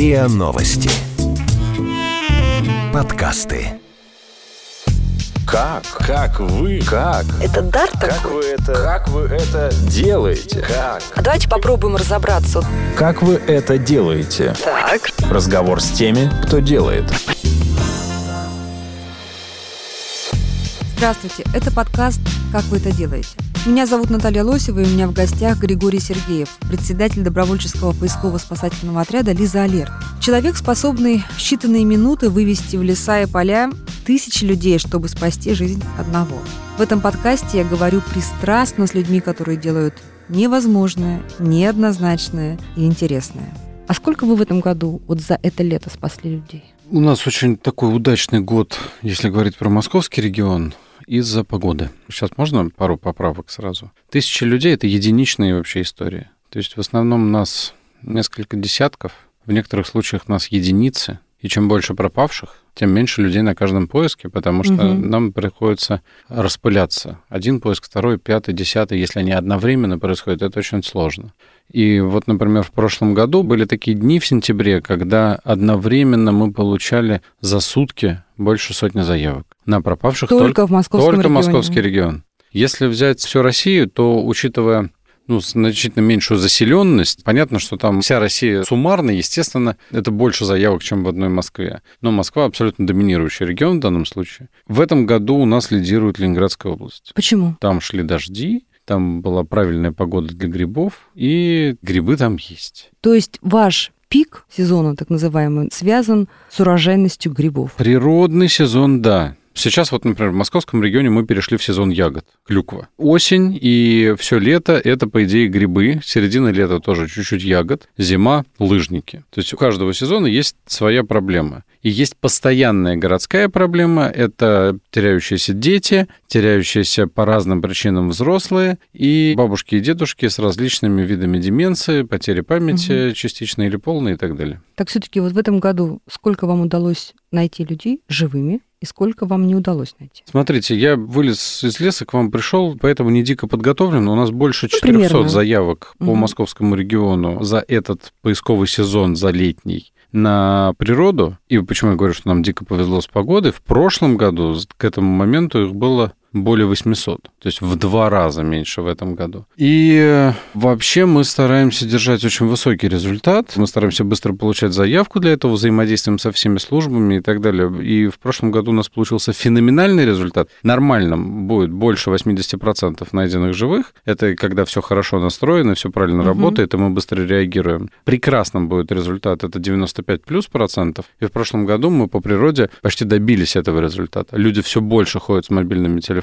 РИА Новости. Подкасты. Как? Как вы? Как? Это дар Как такой? вы это? Как вы это делаете? Как? А давайте попробуем разобраться. Как вы это делаете? Так. Разговор с теми, кто делает. Здравствуйте, это подкаст «Как вы это делаете?». Меня зовут Наталья Лосева, и у меня в гостях Григорий Сергеев, председатель добровольческого поисково-спасательного отряда «Лиза Алерт». Человек, способный в считанные минуты вывести в леса и поля тысячи людей, чтобы спасти жизнь одного. В этом подкасте я говорю пристрастно с людьми, которые делают невозможное, неоднозначное и интересное. А сколько вы в этом году вот за это лето спасли людей? У нас очень такой удачный год, если говорить про московский регион, из-за погоды. Сейчас можно пару поправок сразу? Тысячи людей — это единичные вообще истории. То есть в основном нас несколько десятков, в некоторых случаях нас единицы, и чем больше пропавших, тем меньше людей на каждом поиске, потому что Мгм. нам приходится распыляться. Один поиск, второй, пятый, десятый. Если они одновременно происходят, это очень сложно. И вот, например, в прошлом году были такие дни в сентябре, когда одновременно мы получали за сутки больше сотни заявок на пропавших Только, в московском только регионе. московский регион. Если взять всю Россию, то, учитывая ну, значительно меньшую заселенность, понятно, что там вся Россия суммарно, естественно, это больше заявок, чем в одной Москве. Но Москва абсолютно доминирующий регион в данном случае. В этом году у нас лидирует Ленинградская область. Почему? Там шли дожди, там была правильная погода для грибов, и грибы там есть. То есть ваш пик сезона, так называемый, связан с урожайностью грибов. Природный сезон, да. Сейчас вот, например, в московском регионе мы перешли в сезон ягод, клюква. Осень и все лето — это, по идее, грибы. Середина лета тоже чуть-чуть ягод. Зима — лыжники. То есть у каждого сезона есть своя проблема. И есть постоянная городская проблема — это теряющиеся дети, теряющиеся по разным причинам взрослые и бабушки и дедушки с различными видами деменции, потери памяти частично или полной и так далее. Так все-таки вот в этом году сколько вам удалось найти людей живыми и сколько вам не удалось найти? Смотрите, я вылез из леса, к вам пришел, поэтому не дико подготовлен. У нас больше Ну, 400 примерно. заявок по Мгм. московскому региону за этот поисковый сезон, за летний, на природу. И почему я говорю, что нам дико повезло с погодой? В прошлом году к этому моменту их было более 800, то есть в два раза меньше в этом году. И э, вообще мы стараемся держать очень высокий результат, мы стараемся быстро получать заявку для этого, взаимодействуем со всеми службами и так далее. И в прошлом году у нас получился феноменальный результат. Нормальным будет больше 80% найденных живых. Это когда все хорошо настроено, все правильно Мгм. работает, и мы быстро реагируем. Прекрасным будет результат, это 95 плюс процентов. И в прошлом году мы по природе почти добились этого результата. Люди все больше ходят с мобильными телефонами,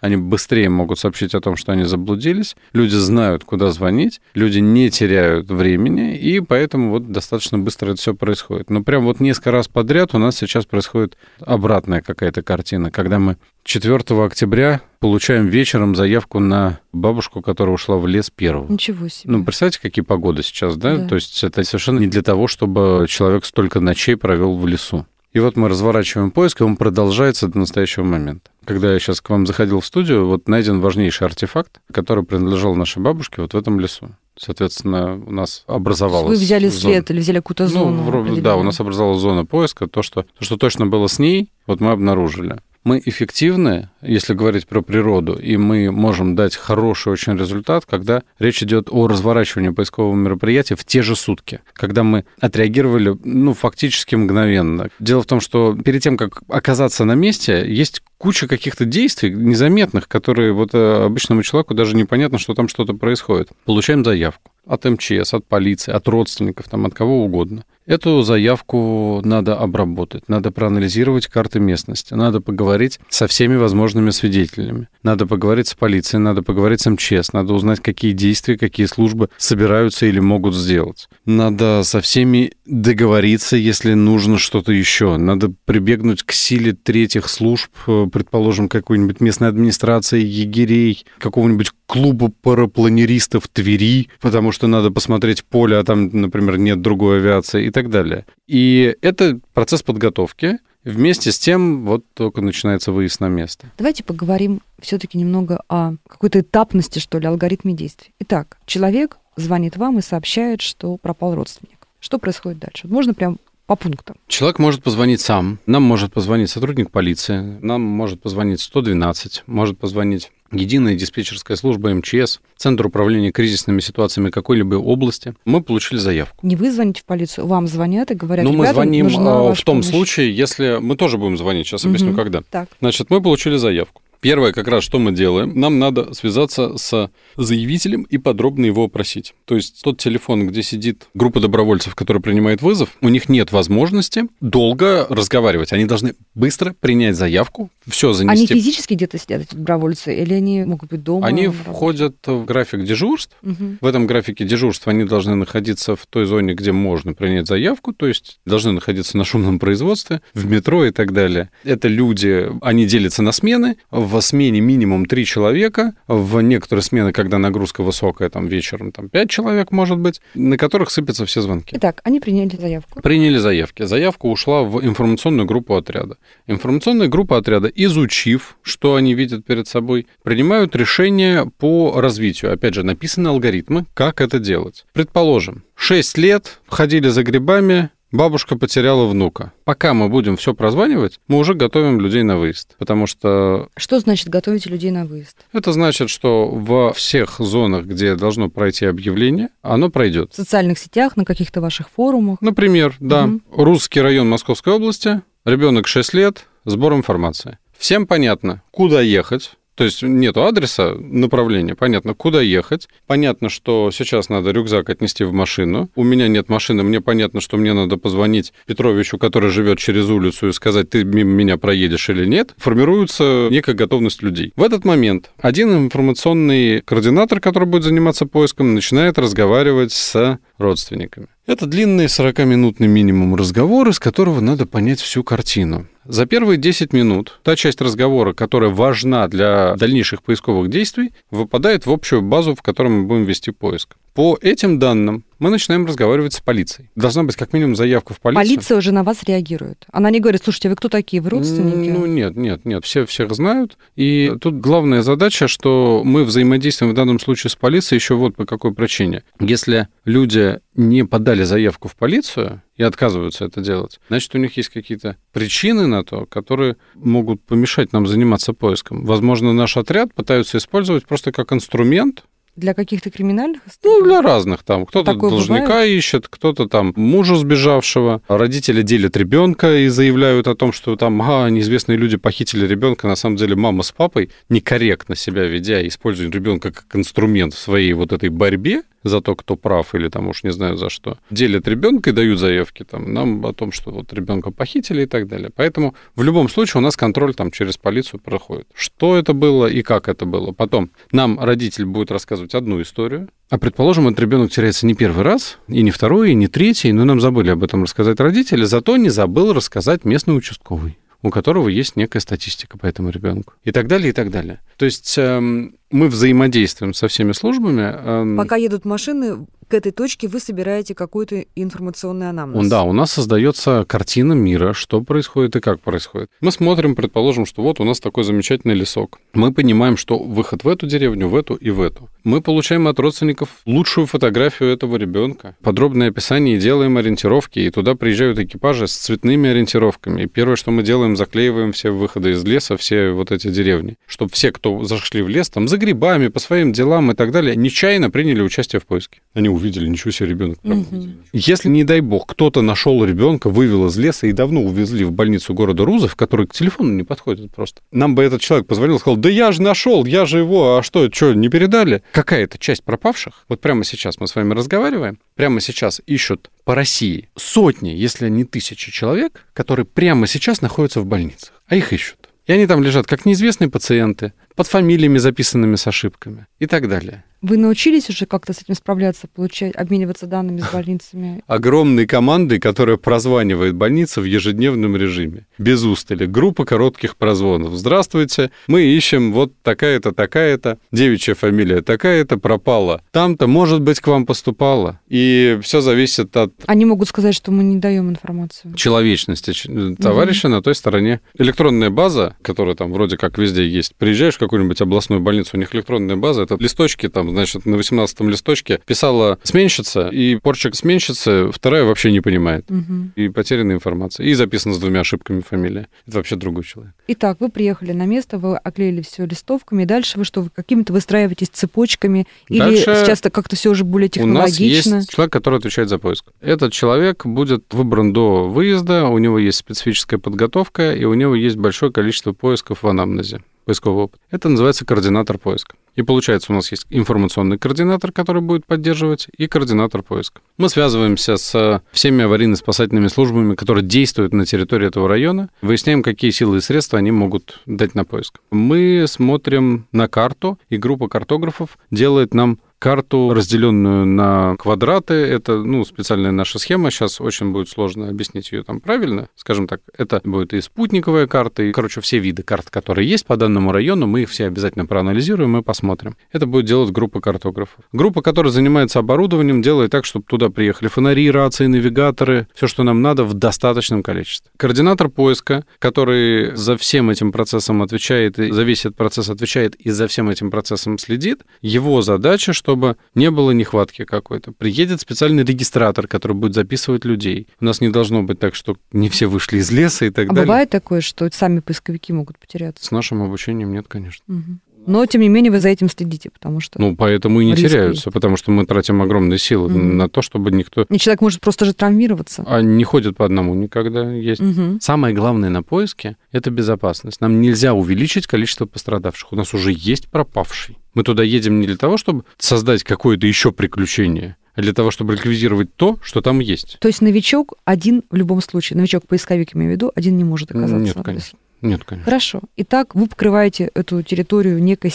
они быстрее могут сообщить о том, что они заблудились, люди знают, куда звонить, люди не теряют времени, и поэтому вот достаточно быстро это все происходит. Но прям вот несколько раз подряд у нас сейчас происходит обратная какая-то картина, когда мы 4 октября получаем вечером заявку на бабушку, которая ушла в лес первого. Ничего себе. Ну, представьте, какие погоды сейчас, да? Да. То есть это совершенно не для того, чтобы человек столько ночей провел в лесу. И вот мы разворачиваем поиск, и он продолжается до настоящего момента. Когда я сейчас к вам заходил в студию, вот найден важнейший артефакт, который принадлежал нашей бабушке вот в этом лесу. Соответственно, у нас образовалась... Вы взяли зона. след или взяли какую-то Ну, зону? вро- да, у нас образовалась зона поиска. То что, то, что точно было с ней, вот мы обнаружили. Мы эффективны, если говорить про природу, и мы можем дать хороший очень результат, когда речь идет о разворачивании поискового мероприятия в те же сутки, когда мы отреагировали, ну, фактически мгновенно. Дело в том, что перед тем, как оказаться на месте, есть куча каких-то действий незаметных, которые вот э, обычному человеку даже непонятно, что там что-то происходит. Получаем заявку от МЧС, от полиции, от родственников, там, от кого угодно. Эту заявку надо обработать, надо проанализировать карты местности, надо поговорить со всеми возможными свидетелями, надо поговорить с полицией, надо поговорить с МЧС, надо узнать, какие действия, какие службы собираются или могут сделать. Надо со всеми договориться, если нужно что-то еще. Надо прибегнуть к силе третьих служб, э, предположим, какой-нибудь местной администрации, егерей, какого-нибудь клуба парапланеристов Твери, потому что надо посмотреть поле, а там, например, нет другой авиации и так далее. И это процесс подготовки. Вместе с тем вот только начинается выезд на место. Давайте поговорим все-таки немного о какой-то этапности, что ли, алгоритме действий. Итак, человек звонит вам и сообщает, что пропал родственник. Что происходит дальше? Можно прям по пунктам. Человек может позвонить сам, нам может позвонить сотрудник полиции, нам может позвонить 112, может позвонить Единая диспетчерская служба МЧС, Центр управления кризисными ситуациями какой-либо области. Мы получили заявку. Не вы звоните в полицию, вам звонят и говорят, Ну, мы «Ребята, звоним а, в том помощь». случае, если мы тоже будем звонить. Сейчас объясню, Мгм. когда. Так. Значит, мы получили заявку. Первое, как раз, что мы делаем, нам надо связаться с заявителем и подробно его опросить. То есть тот телефон, где сидит группа добровольцев, которая принимает вызов, у них нет возможности долго разговаривать. Они должны быстро принять заявку, все Они занести. физически где-то сидят, эти добровольцы, или они могут быть дома? Они входят в график дежурств. Мгм. В этом графике дежурства они должны находиться в той зоне, где можно принять заявку, то есть должны находиться на шумном производстве, в метро и так далее. Это люди, они делятся на смены. В смене минимум три человека, в некоторые смены, когда нагрузка высокая, там вечером там пять человек может быть, на которых сыпятся все звонки. Итак, они приняли заявку. Приняли заявки. Заявка ушла в информационную группу отряда. Информационная группа отряда, изучив, что они видят перед собой, принимают решение по развитию. Опять же, написаны алгоритмы, как это делать. Предположим, 6 лет ходили за грибами, бабушка потеряла внука. Пока мы будем все прозванивать, мы уже готовим людей на выезд. Потому что Что значит готовить людей на выезд? это значит, что во всех зонах, где должно пройти объявление, оно пройдет. В социальных сетях, на каких-то ваших форумах? Например, да, Мгм. русский район Московской области, ребенок 6 лет, сбор информации. Всем понятно, куда ехать. То есть нету адреса, направления, понятно, куда ехать. Понятно, что сейчас надо рюкзак отнести в машину. У меня нет машины, мне понятно, что мне надо позвонить Петровичу, который живет через улицу, и сказать, ты мимо меня проедешь или нет. Формируется некая готовность людей. В этот момент один информационный координатор, который будет заниматься поиском, начинает разговаривать с родственниками. Это длинный 40-минутный минимум разговор, из которого надо понять всю картину. За первые 10 минут та часть разговора, которая важна для дальнейших поисковых действий, выпадает в общую базу, в которой мы будем вести поиск. По этим данным мы начинаем разговаривать с полицией. Должна быть как минимум заявка в полицию. Полиция уже на вас реагирует. Она не говорит, слушайте, вы кто такие, вы родственники? Ну, нет, нет, нет, все всех знают. И тут главная задача, что мы взаимодействуем в данном случае с полицией еще вот по какой причине. Если люди не подали заявку в полицию и отказываются это делать, значит, у них есть какие-то причины на то, которые могут помешать нам заниматься поиском. Возможно, наш отряд пытаются использовать просто как инструмент, Для каких-то криминальных? ну, для разных там. Кто-то Такое должника бывает? ищет, кто-то там мужа сбежавшего. Родители делят ребенка и заявляют о том, что там, а, неизвестные люди похитили ребенка. На самом деле мама с папой, некорректно себя ведя, используя ребенка как инструмент в своей вот этой борьбе за то, кто прав или там уж не знаю за что, делят ребенка и дают заявки там нам о том, что вот ребенка похитили и так далее. Поэтому в любом случае у нас контроль там через полицию проходит. Что это было и как это было. Потом нам родитель будет рассказывать одну историю, а предположим, этот ребенок теряется не первый раз, и не второй, и не третий, но нам забыли об этом рассказать родители, зато не забыл рассказать местный участковый у которого есть некая статистика по этому ребенку. И так далее, и так далее. То есть эм, мы взаимодействуем со всеми службами. эм, Пока едут машины, к этой точке вы собираете какой-то информационный анамнез. Он, да, у нас создается картина мира, что происходит и как происходит. Мы смотрим, предположим, что вот у нас такой замечательный лесок. Мы понимаем, что выход в эту деревню, в эту и в эту. Мы получаем от родственников лучшую фотографию этого ребенка, подробное описание делаем ориентировки, и туда приезжают экипажи с цветными ориентировками. И первое, что мы делаем, заклеиваем все выходы из леса, все вот эти деревни, чтобы все, кто зашли в лес, там грибами, по своим делам и так далее, нечаянно приняли участие в поиске. Они увидели, ничего себе, ребенок. Мгм. Если, не дай бог, кто-то нашел ребенка, вывел из леса и давно увезли в больницу города Рузов, который к телефону не подходит просто. Нам бы этот человек позвонил и сказал, да я же нашел, я же его, а что, что, не передали? Какая-то часть пропавших, вот прямо сейчас мы с вами разговариваем, прямо сейчас ищут по России сотни, если не тысячи человек, которые прямо сейчас находятся в больницах, а их ищут. И они там лежат как неизвестные пациенты, под фамилиями, записанными с ошибками и так далее. Вы научились уже как-то с этим справляться, получать, обмениваться данными с больницами? огромной командой, которая прозванивает больницы в ежедневном режиме, без устали. Группа коротких прозвонов. Здравствуйте, мы ищем вот такая-то, такая-то, девичья фамилия такая-то, пропала. Там-то, может быть, к вам поступала. И все зависит от Они могут сказать, что мы не даем информацию. человечности ч- товарища на той стороне. Электронная база, которая там вроде как везде есть. Приезжаешь в какую-нибудь областную больницу, у них электронная база, это листочки, там, значит, на 18-м листочке писала сменщица, и порчик сменщицы вторая вообще не понимает. Мгм. И потеряна информация. И записано с двумя ошибками фамилия. Это вообще другой человек. Итак, вы приехали на место, вы оклеили все листовками, дальше вы что, вы какими-то выстраиваетесь цепочками, или Дальше сейчас это как-то все уже более У нас технологично? есть человек, который отвечает за поиск. Этот человек будет выбран до выезда, у него есть специфическая подготовка, и у него есть большое количество поисков в анамнезе, поискового опыта. Это называется координатор поиска. И получается, у нас есть информационный координатор, который будет поддерживать, и координатор поиска. Мы связываемся с всеми аварийно-спасательными службами, которые действуют на территории этого района, выясняем, какие силы и средства они могут дать на поиск. Мы смотрим на карту, и группа картографов делает нам карту, разделенную на квадраты. Это, ну, специальная наша схема. Сейчас очень будет сложно объяснить ее там правильно. Скажем так, это будет и спутниковая карта, и, короче, все виды карт, которые есть по данному району, мы их все обязательно проанализируем и посмотрим. Это будет делать группа картографов. Группа, которая занимается оборудованием, делает так, чтобы туда приехали фонари, рации, навигаторы, все, что нам надо в достаточном количестве. Координатор поиска, который за всем этим процессом отвечает, и за весь этот процесс отвечает и за всем этим процессом следит, его задача, чтобы не было нехватки какой-то. Приедет специальный регистратор, который будет записывать людей. У нас не должно быть так, что не все вышли из леса и так А далее. бывает такое, что сами поисковики могут потеряться? С нашим обучением нет, конечно. Мгм. Но, тем не менее, вы за этим следите, потому что... Ну, поэтому и не Риски теряются, потому что мы тратим огромные силы Мгм. на то, чтобы никто... И человек может просто же травмироваться. А не ходит по одному никогда. Есть Мгм. Самое главное на поиске – это безопасность. Нам нельзя увеличить количество пострадавших. У нас уже есть пропавший. Мы туда едем не для того, чтобы создать какое-то еще приключение, а для того, чтобы ликвидировать то, что там есть. То есть новичок один в любом случае, новичок-поисковик, имею в виду, один не может оказаться. Нет, конечно. Нет, конечно. Хорошо. Итак, вы покрываете эту территорию некой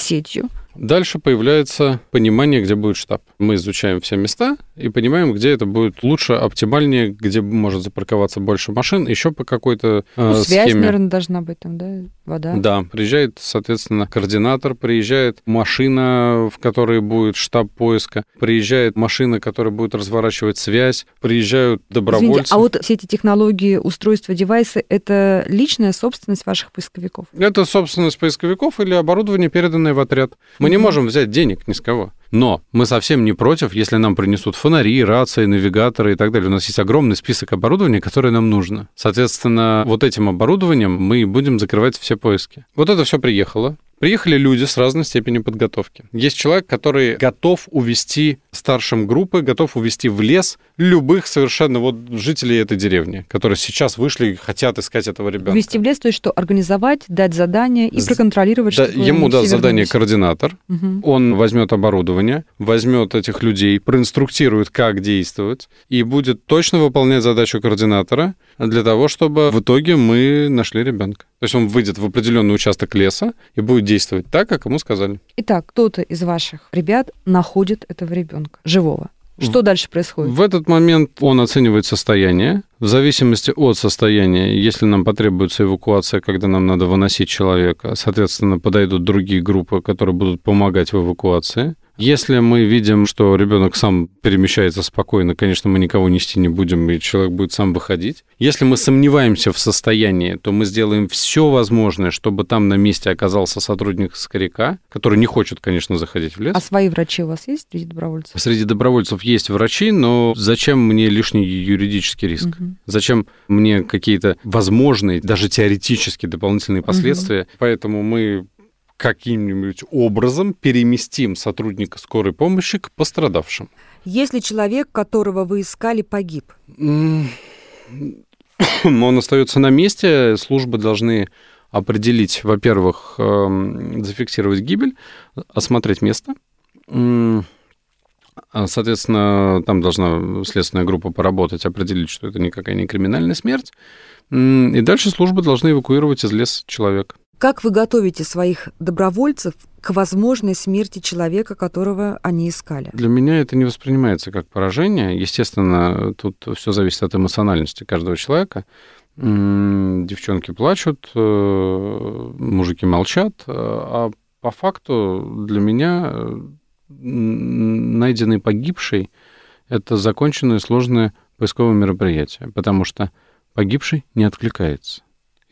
сетью.Дальше появляется понимание, где будет штаб. Мы изучаем все места и понимаем, где это будет лучше, оптимальнее, где может запарковаться больше машин, еще по какой-то э, Ну, связь, схеме. наверное, должна быть там, да? Вода. Да, приезжает, соответственно, координатор, приезжает машина, в которой будет штаб поиска, приезжает машина, которая будет разворачивать связь, приезжают добровольцы. Извините, а вот все эти технологии, устройства, девайсы, это личная собственность ваших поисковиков? Это собственность поисковиков или оборудование, переданное в отряд. Мы не можем взять денег ни с кого. Но мы совсем не против, если нам принесут фонари, рации, навигаторы и так далее. У нас есть огромный список оборудования, которое нам нужно. Соответственно, вот этим оборудованием мы будем закрывать все поиски. Вот это все приехало. Приехали люди с разной степенью подготовки. Есть человек, который готов увести старшим группы, готов увести в лес любых совершенно вот жителей этой деревни, которые сейчас вышли и хотят искать этого ребенка. Ввести в лес, то есть что? Организовать, дать задание и проконтролировать, Да, ему даст задание координатор, Мгм. он возьмет оборудование, возьмет этих людей, проинструктирует, как действовать, и будет точно выполнять задачу координатора для того, чтобы в итоге мы нашли ребенка. То есть он выйдет в определенный участок леса и будет действовать так, как ему сказали. Итак, кто-то из ваших ребят находит этого ребенка живого. Что дальше происходит? В этот момент он оценивает состояние. В зависимости от состояния, если нам потребуется эвакуация, когда нам надо выносить человека, соответственно, подойдут другие группы, которые будут помогать в эвакуации. Если мы видим, что ребенок сам перемещается спокойно, конечно, мы никого нести не будем, и человек будет сам выходить. Если мы сомневаемся в состоянии, то мы сделаем все возможное, чтобы там на месте оказался сотрудник скоряка, который не хочет, конечно, заходить в лес. А свои врачи у вас есть среди добровольцев? Среди добровольцев есть врачи, но зачем мне лишний юридический риск? Мгм. Зачем мне какие-то возможные, даже теоретические дополнительные последствия? Поэтому мы каким-нибудь образом переместим сотрудника скорой помощи к пострадавшим. Если человек, которого вы искали, погиб, Он остается на месте, службы должны определить, во-первых, эм, зафиксировать гибель, осмотреть место. А, Соответственно, там должна следственная группа поработать, определить, что это никакая не криминальная смерть. И дальше службы должны эвакуировать из леса человека. Как вы готовите своих добровольцев к возможной смерти человека, которого они искали? Для меня это не воспринимается как поражение. Естественно, тут все зависит от эмоциональности каждого человека. Девчонки плачут, э, мужики молчат, э, а по факту для меня найденный погибший — это законченное сложное поисковое мероприятие, потому что погибший не откликается.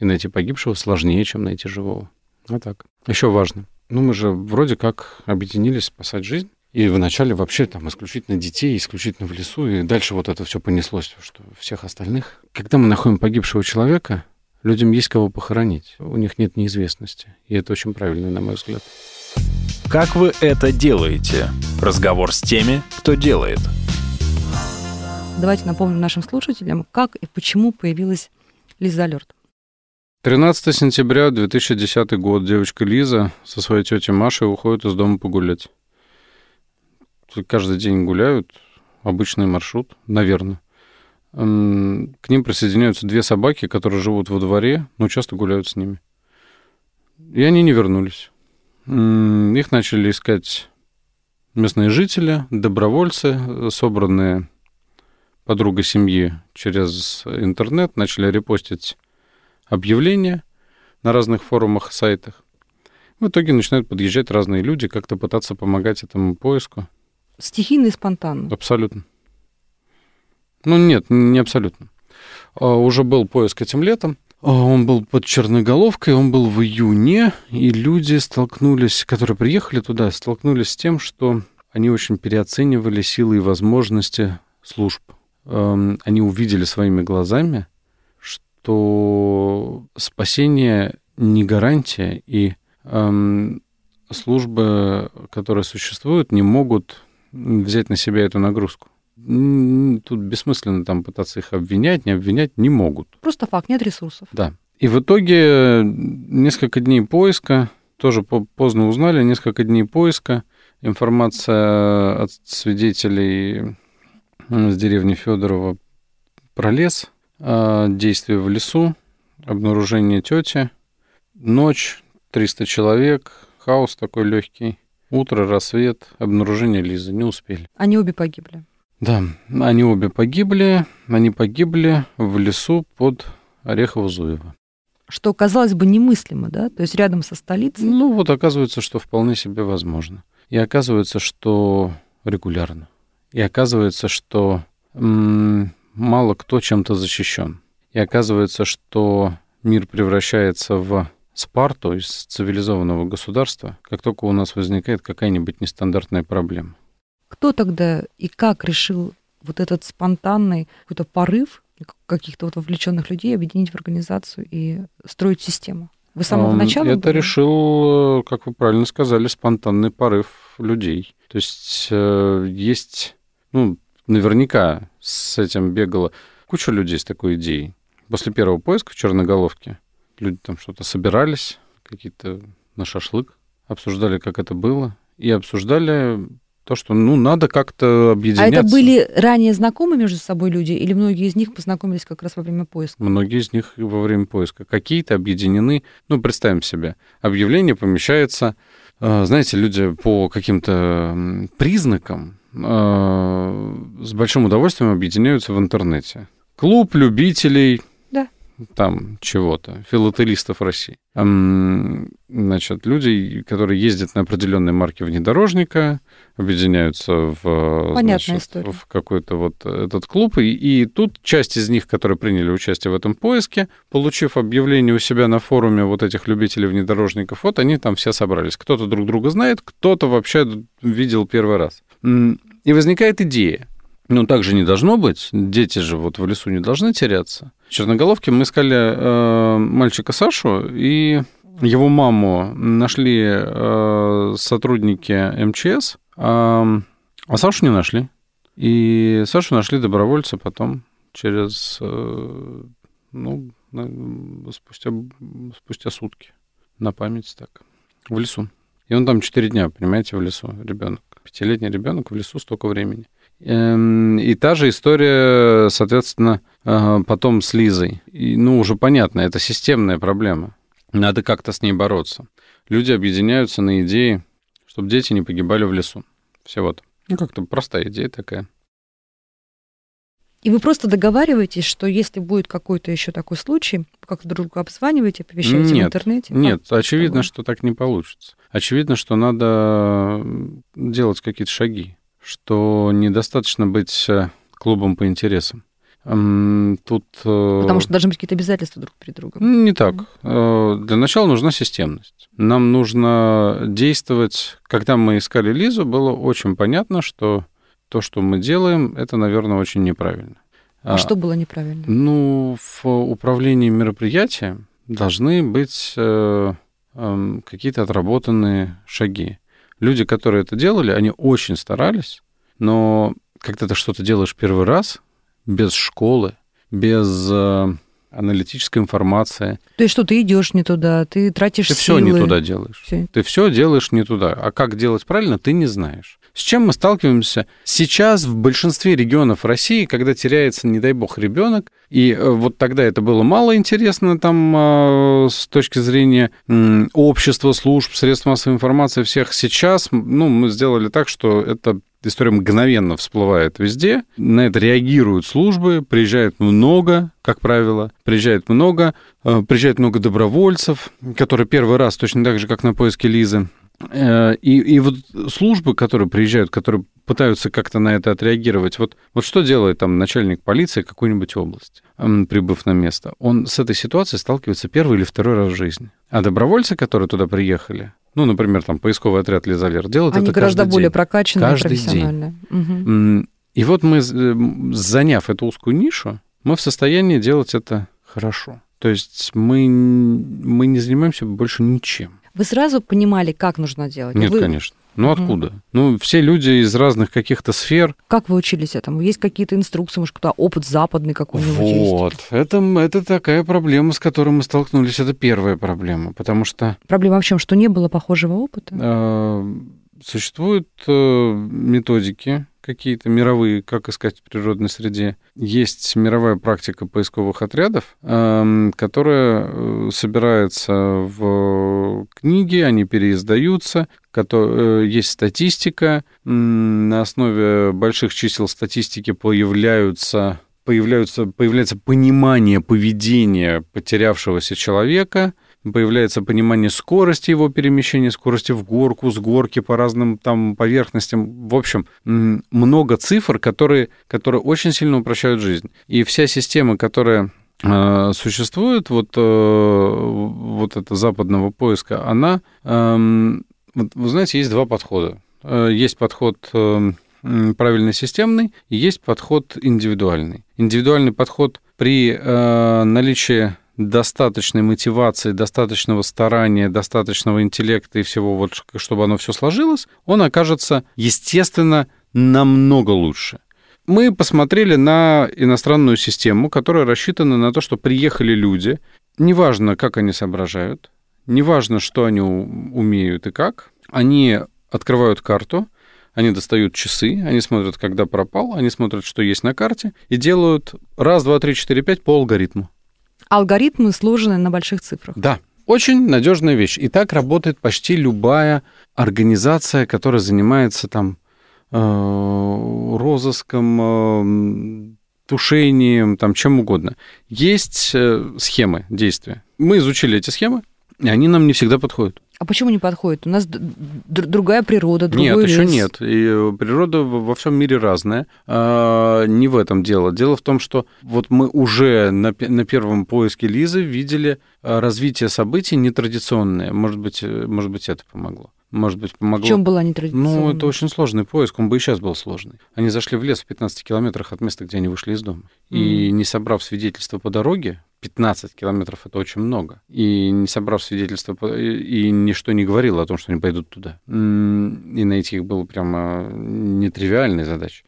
И найти погибшего сложнее, чем найти живого. Вот так. Еще важно. Ну, мы же вроде как объединились спасать жизнь. И вначале вообще там исключительно детей, исключительно в лесу, и дальше вот это все понеслось, что всех остальных. Когда мы находим погибшего человека, людям есть кого похоронить. У них нет неизвестности. И это очень правильно, на мой взгляд. Как вы это делаете? Разговор с теми, кто делает. Давайте напомним нашим слушателям, как и почему появилась Лиза Алерт. 13 сентября 2010 год. Девочка Лиза со своей тетей Машей уходит из дома погулять. Каждый день гуляют, обычный маршрут, наверное. К ним присоединяются две собаки, которые живут во дворе, но часто гуляют с ними. И они не вернулись. Их начали искать местные жители, добровольцы, собранные подруга семьи через интернет, начали репостить объявления на разных форумах, сайтах. В итоге начинают подъезжать разные люди, как-то пытаться помогать этому поиску. Стихийно и спонтанно. Абсолютно. Ну нет, не абсолютно. А, уже был поиск этим летом. А, он был под Черноголовкой, он был в июне, и люди столкнулись, которые приехали туда, столкнулись с тем, что они очень переоценивали силы и возможности служб. Они увидели своими глазами, что спасение не гарантия, и эм, службы, которые существуют, не могут взять на себя эту нагрузку. Тут бессмысленно там пытаться их обвинять, не обвинять не могут. Просто факт, нет ресурсов. Да. И в итоге несколько дней поиска, тоже поздно узнали, несколько дней поиска, информация от свидетелей с деревни Федорова про лес, действия в лесу, обнаружение тети, ночь, 300 человек, хаос такой легкий, утро, рассвет, обнаружение Лизы, не успели. Они обе погибли. Да, они обе погибли, они погибли в лесу под Орехово-Зуево. Что, казалось бы, немыслимо, да? То есть рядом со столицей. Ну вот оказывается, что вполне себе возможно. И оказывается, что регулярно. И оказывается, что м- мало кто чем-то защищен. И оказывается, что мир превращается в Спарту из цивилизованного государства, как только у нас возникает какая-нибудь нестандартная проблема. Кто тогда и как решил вот этот спонтанный какой-то порыв каких-то вот вовлеченных людей объединить в организацию и строить систему? Вы с самого начала? Это были? решил, э, как вы правильно сказали, спонтанный порыв людей. То есть э, есть, ну, наверняка с этим бегала куча людей с такой идеей. После первого поиска в Черноголовке люди там что-то собирались, какие-то на шашлык, обсуждали, как это было, и обсуждали то, что, ну, надо как-то объединяться. А это были ранее знакомы между собой люди, или многие из них познакомились как раз во время поиска? Многие из них во время поиска. Какие-то объединены, ну, представим себе, объявление помещается, э, знаете, люди по каким-то признакам э, с большим удовольствием объединяются в интернете. Клуб любителей там чего-то, филателистов России. Значит, люди, которые ездят на определенной марке внедорожника, объединяются в, значит, в какой-то вот этот клуб, и, и тут часть из них, которые приняли участие в этом поиске, получив объявление у себя на форуме вот этих любителей внедорожников, вот они там все собрались. Кто-то друг друга знает, кто-то вообще видел первый раз. И возникает идея, ну, так же не должно быть. Дети же вот в лесу не должны теряться. В Черноголовке мы искали э, мальчика Сашу, и его маму нашли э, сотрудники МЧС, э, а Сашу не нашли. И Сашу нашли добровольцы потом через, э, ну, спустя, спустя сутки на память так, в лесу. И он там четыре дня, понимаете, в лесу, ребенок. Пятилетний ребенок в лесу столько времени. Эм, и та же история, соответственно, э, потом с Лизой. И, ну, уже понятно, это системная проблема. Надо как-то с ней бороться. Люди объединяются на идее, чтобы дети не погибали в лесу. Все вот. Ну, как-то простая идея такая. И вы просто договариваетесь, что если будет какой-то еще такой случай, как-то друг друга обзваниваете, оповещаете нет, в интернете? Нет, как очевидно, что так не получится. Очевидно, что надо делать какие-то шаги что недостаточно быть э, клубом по интересам. Тут... э, Потому что должны быть какие-то обязательства друг перед другом. Не так. Э, Для начала нужна системность. Нам нужно действовать. Когда мы искали Лизу, было очень понятно, что то, что мы делаем, это, наверное, очень неправильно. А что было неправильно? Ну, в управлении мероприятием должны быть э, эм, какие-то отработанные шаги. Люди, которые это делали, они очень старались, но когда ты что-то делаешь первый раз, без школы, без э, аналитической информации, То есть что, ты идешь не туда, ты тратишь ты все силы. не туда делаешь. Всё. Ты все делаешь не туда. А как делать правильно, ты не знаешь. С чем мы сталкиваемся сейчас в большинстве регионов России, когда теряется, не дай бог, ребенок, и э, вот тогда это было мало интересно там э, с точки зрения общества, служб, средств массовой информации всех. Сейчас, ну, мы сделали так, что эта история мгновенно всплывает везде, на это реагируют службы, приезжает много, как правило, приезжает много, э, приезжает много добровольцев, которые первый раз, точно так же, как на поиске Лизы, И, и вот службы, которые приезжают, которые пытаются как-то на это отреагировать, вот, вот что делает там начальник полиции какой-нибудь области, прибыв на место? Он с этой ситуацией сталкивается первый или второй раз в жизни. А добровольцы, которые туда приехали, ну, например, там поисковый отряд Лизалер, делают Они это гораздо каждый более день. прокачанные, Каждый день. профессиональные. М, И вот мы, э, заняв эту узкую нишу, мы в состоянии делать это хорошо. То есть мы, мы не занимаемся больше ничем. Вы сразу понимали, как нужно делать? Нет, Вы- конечно. Ну откуда? Ну, все люди из разных каких-то сфер. Как вы учились этому? Есть какие-то инструкции, может, кто опыт западный какой-нибудь есть? Вот. Это, это такая проблема, с которой мы столкнулись. Это первая проблема. Потому что Проблема в чем? Что не было похожего опыта? э, существуют э, методики какие-то мировые, как искать в природной среде. Есть мировая практика поисковых отрядов, эм, которая э, собирается в книги, они переиздаются, э, есть статистика, на основе больших чисел статистики появляются появляются, появляется понимание поведения потерявшегося человека, появляется понимание скорости его перемещения, скорости в горку, с горки по разным там поверхностям. В общем, много цифр, которые, которые очень сильно упрощают жизнь. И вся система, которая э, существует, вот, э, вот это западного поиска, она, эм, вы знаете, есть два подхода. Э, Есть подход эм, правильно системный, есть подход индивидуальный. Индивидуальный подход при наличии достаточной мотивации, достаточного старания, достаточного интеллекта и всего, вот, чтобы оно все сложилось, он окажется, естественно, намного лучше. Мы посмотрели на иностранную систему, которая рассчитана на то, что приехали люди, неважно, как они соображают, неважно, что они умеют и как, они открывают карту, они достают часы, они смотрят, когда пропал, они смотрят, что есть на карте, и делают раз, два, три, четыре, пять по алгоритму. Алгоритмы сложены на больших цифрах. Да. Очень надежная вещь. И так работает почти любая организация, которая занимается там э, розыском, э, тушением, там чем угодно. Есть э, схемы действия. Мы изучили эти схемы, и они нам не всегда подходят. А почему не подходит? У нас другая природа, другой Нет, еще лес. нет. И э, природа во всем мире разная. А, Не в этом дело. Дело в том, что вот мы уже на, на первом поиске Лизы видели а, развитие событий нетрадиционное. Может быть, э, может быть, это помогло. Может быть, В помогло. чем была нетрадиционная? Ну, это очень сложный поиск, он бы и сейчас был сложный. Они зашли в лес в 15 километрах от места, где они вышли из дома. И Мгм. не собрав свидетельства по дороге, 15 километров это очень много. И не собрав свидетельства, и, и ничто не говорило о том, что они пойдут туда. И найти их было прямо нетривиальной задачей.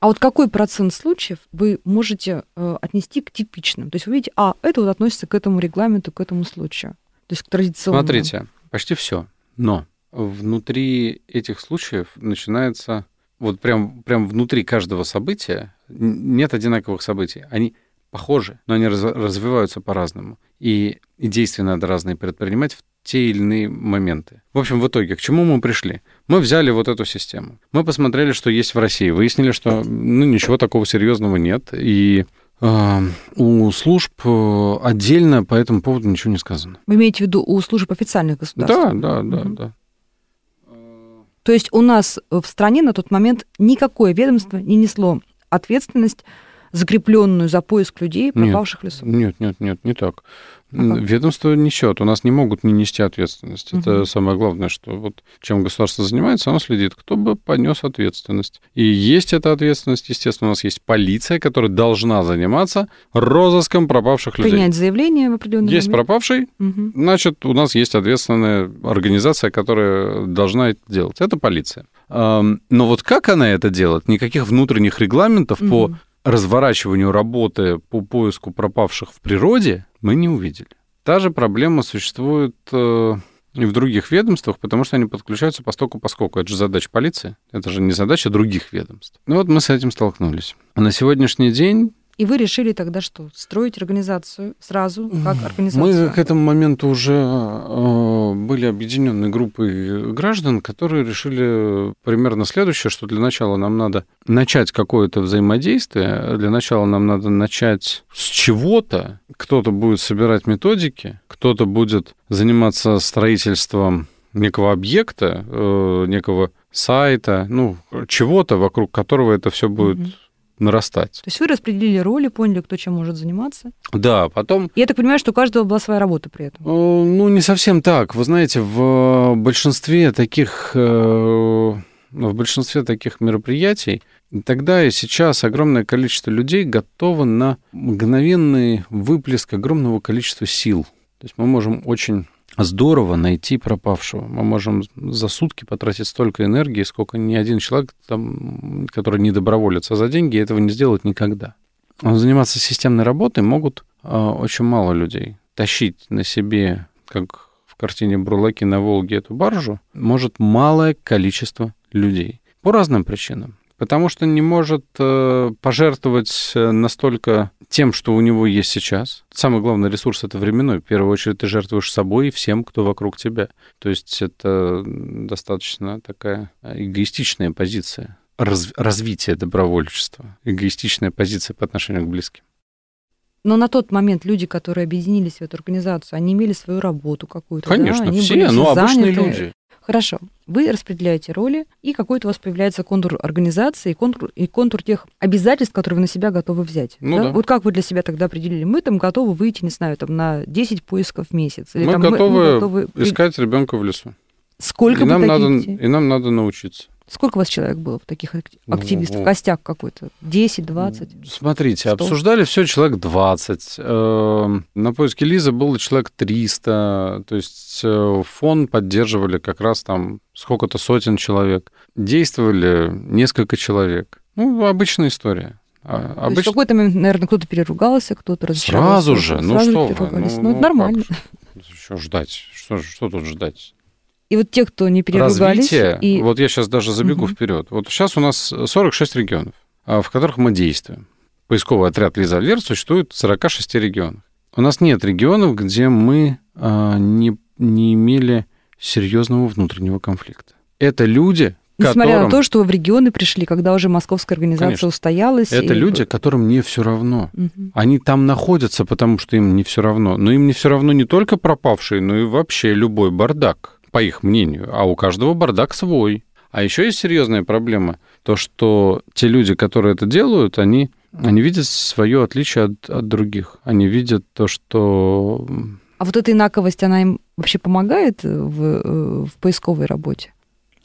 А вот какой процент случаев вы можете э, отнести к типичным? То есть вы видите, а, это вот относится к этому регламенту, к этому случаю. То есть к традиционному. Смотрите, почти все. Но внутри этих случаев начинается, вот прям, прям внутри каждого события нет одинаковых событий. Они похожи, но они раз- развиваются по-разному. И, и действия надо разные предпринимать в те или иные моменты. В общем, в итоге, к чему мы пришли? Мы взяли вот эту систему. Мы посмотрели, что есть в России. Выяснили, что ну, ничего такого серьезного нет. И у служб э, отдельно по этому поводу ничего не сказано. Вы имеете в виду у служб официальных государств? Да, да, да, Мгм. да. То есть у нас в стране на тот момент никакое ведомство не несло ответственность закрепленную за поиск людей, Нет. пропавших в лесу? Нет, нет, нет, не так. Ведомство несет, у нас не могут не нести ответственность. Это Мгм. самое главное, что вот чем государство занимается, оно следит, кто бы понес ответственность. И есть эта ответственность, естественно, у нас есть полиция, которая должна заниматься розыском пропавших людей. Принять заявление в определенный Есть момент? пропавший, Мгм. значит, у нас есть ответственная организация, которая должна это делать. Это полиция. Но вот как она это делает? Никаких внутренних регламентов по Мгм. разворачиванию работы по поиску пропавших в природе мы не увидели. Та же проблема существует э, и в других ведомствах, потому что они подключаются постоку поскольку. Это же задача полиции, это же не задача других ведомств. Ну вот мы с этим столкнулись. На сегодняшний день И вы решили тогда что? Строить организацию сразу, как организацию? Мы к этому моменту уже э, были объединены группой граждан, которые решили примерно следующее, что для начала нам надо начать какое-то взаимодействие, для начала нам надо начать с чего-то. Кто-то будет собирать методики, кто-то будет заниматься строительством некого объекта, э, некого сайта, ну, чего-то, вокруг которого это все будет Мгм. Нарастать. То есть вы распределили роли, поняли, кто чем может заниматься. Да, потом я так понимаю, что у каждого была своя работа при этом. Э, Ну, не совсем так. Вы знаете, в большинстве таких, э, в большинстве таких мероприятий тогда и сейчас огромное количество людей готово на мгновенный выплеск огромного количества сил. То есть мы можем очень здорово найти пропавшего. Мы можем за сутки потратить столько энергии, сколько ни один человек, там, который не доброволец, а за деньги этого не сделает никогда. Заниматься системной работой могут э, очень мало людей. Тащить на себе, как в картине Бурлаки на Волге, эту баржу, может малое количество людей. По разным причинам. Потому что не может э, пожертвовать э, настолько тем, что у него есть сейчас. Самый главный ресурс это временной. В первую очередь ты жертвуешь собой и всем, кто вокруг тебя. То есть это достаточно такая эгоистичная позиция раз, развития добровольчества, эгоистичная позиция по отношению к близким. Но на тот момент люди, которые объединились в эту организацию, они имели свою работу какую-то. Конечно, да? они все, были ну обычные заняты. люди. Хорошо. Вы распределяете роли, и какой-то у вас появляется контур организации, и контур, и контур тех обязательств, которые вы на себя готовы взять. Ну да. Вот как вы для себя тогда определили? Мы там готовы выйти, не знаю, там на 10 поисков в месяц. Или Мы там, готовы Искать ребенка в лесу. Сколько и нам, надо, и нам надо научиться. Сколько у вас человек было в таких Ну, активистов? ну. Костяк какой-то? 10, 20? Смотрите, Сто. обсуждали все человек 20. Э, На поиске Лизы было человек 300. То есть э, фон поддерживали как раз там сколько-то сотен человек. Действовали несколько человек. Ну, обычная история. А, То есть в какой-то момент, наверное, кто-то переругался, кто-то разочаровался. сразу же. Ну Сразу что вы, ну, Ну, это ну, нормально. Что ждать? Что, что тут ждать? И вот те, кто не переругались, Развитие, и вот я сейчас даже забегу Мгм. вперед. Вот сейчас у нас 46 регионов, а, в которых мы действуем. Поисковый отряд Лиза Алерт существует в 46 регионах. У нас нет регионов, где мы а, не, не имели серьезного внутреннего конфликта. Это люди, несмотря которым... на то, что вы в регионы пришли, когда уже московская организация Конечно. устоялась. Это и- люди, которым не все равно. Мгм. Они там находятся, потому что им не все равно. Но им не все равно не только пропавшие, но и вообще любой бардак, по их мнению. А у каждого бардак свой. А еще есть серьезная проблема. То, что те люди, которые это делают, они, они видят свое отличие от, от других. Они видят то, что... А вот эта инаковость, она им вообще помогает в, э, в поисковой работе?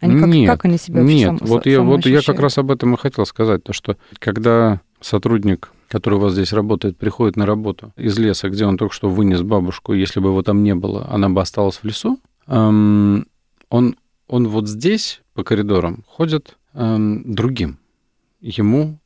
Они как, Нет, как они себя вообще Нет, сам- вот, я, вот я как раз об этом и хотел сказать. То, что когда сотрудник, который у вас здесь работает, приходит на работу из леса, где он только что вынес бабушку, если бы его там не было, она бы осталась в лесу, он, он вот здесь по коридорам ходит другим. Ему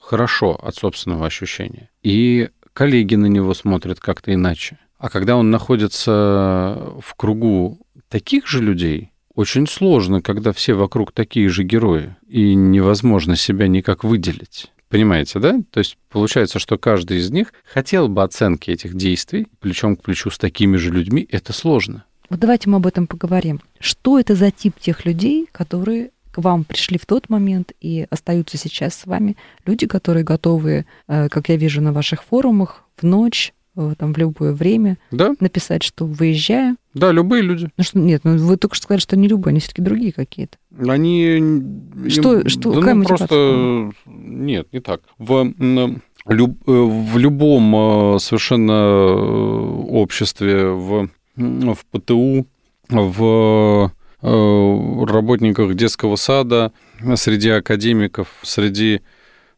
хорошо от собственного ощущения. И коллеги на него смотрят как-то иначе. А когда он находится в кругу таких же людей, очень сложно, когда все вокруг такие же герои, и невозможно себя никак выделить. Понимаете, да? То есть получается, что каждый из них хотел бы оценки этих действий плечом к плечу с такими же людьми. Это сложно. Вот давайте мы об этом поговорим. Что это за тип тех людей, которые к вам пришли в тот момент и остаются сейчас с вами? Люди, которые готовы, э, как я вижу на ваших форумах, в ночь, э, там, в любое время Да, написать, что выезжаю. да, любые люди. Ну что, нет, ну вы только что сказали, что не любые, они все-таки другие какие-то. Они... им- Что- что- да какая ну, просто... Нет, не так. В, э, в любом совершенно обществе, в, в ПТУ, в работниках детского сада, среди академиков, среди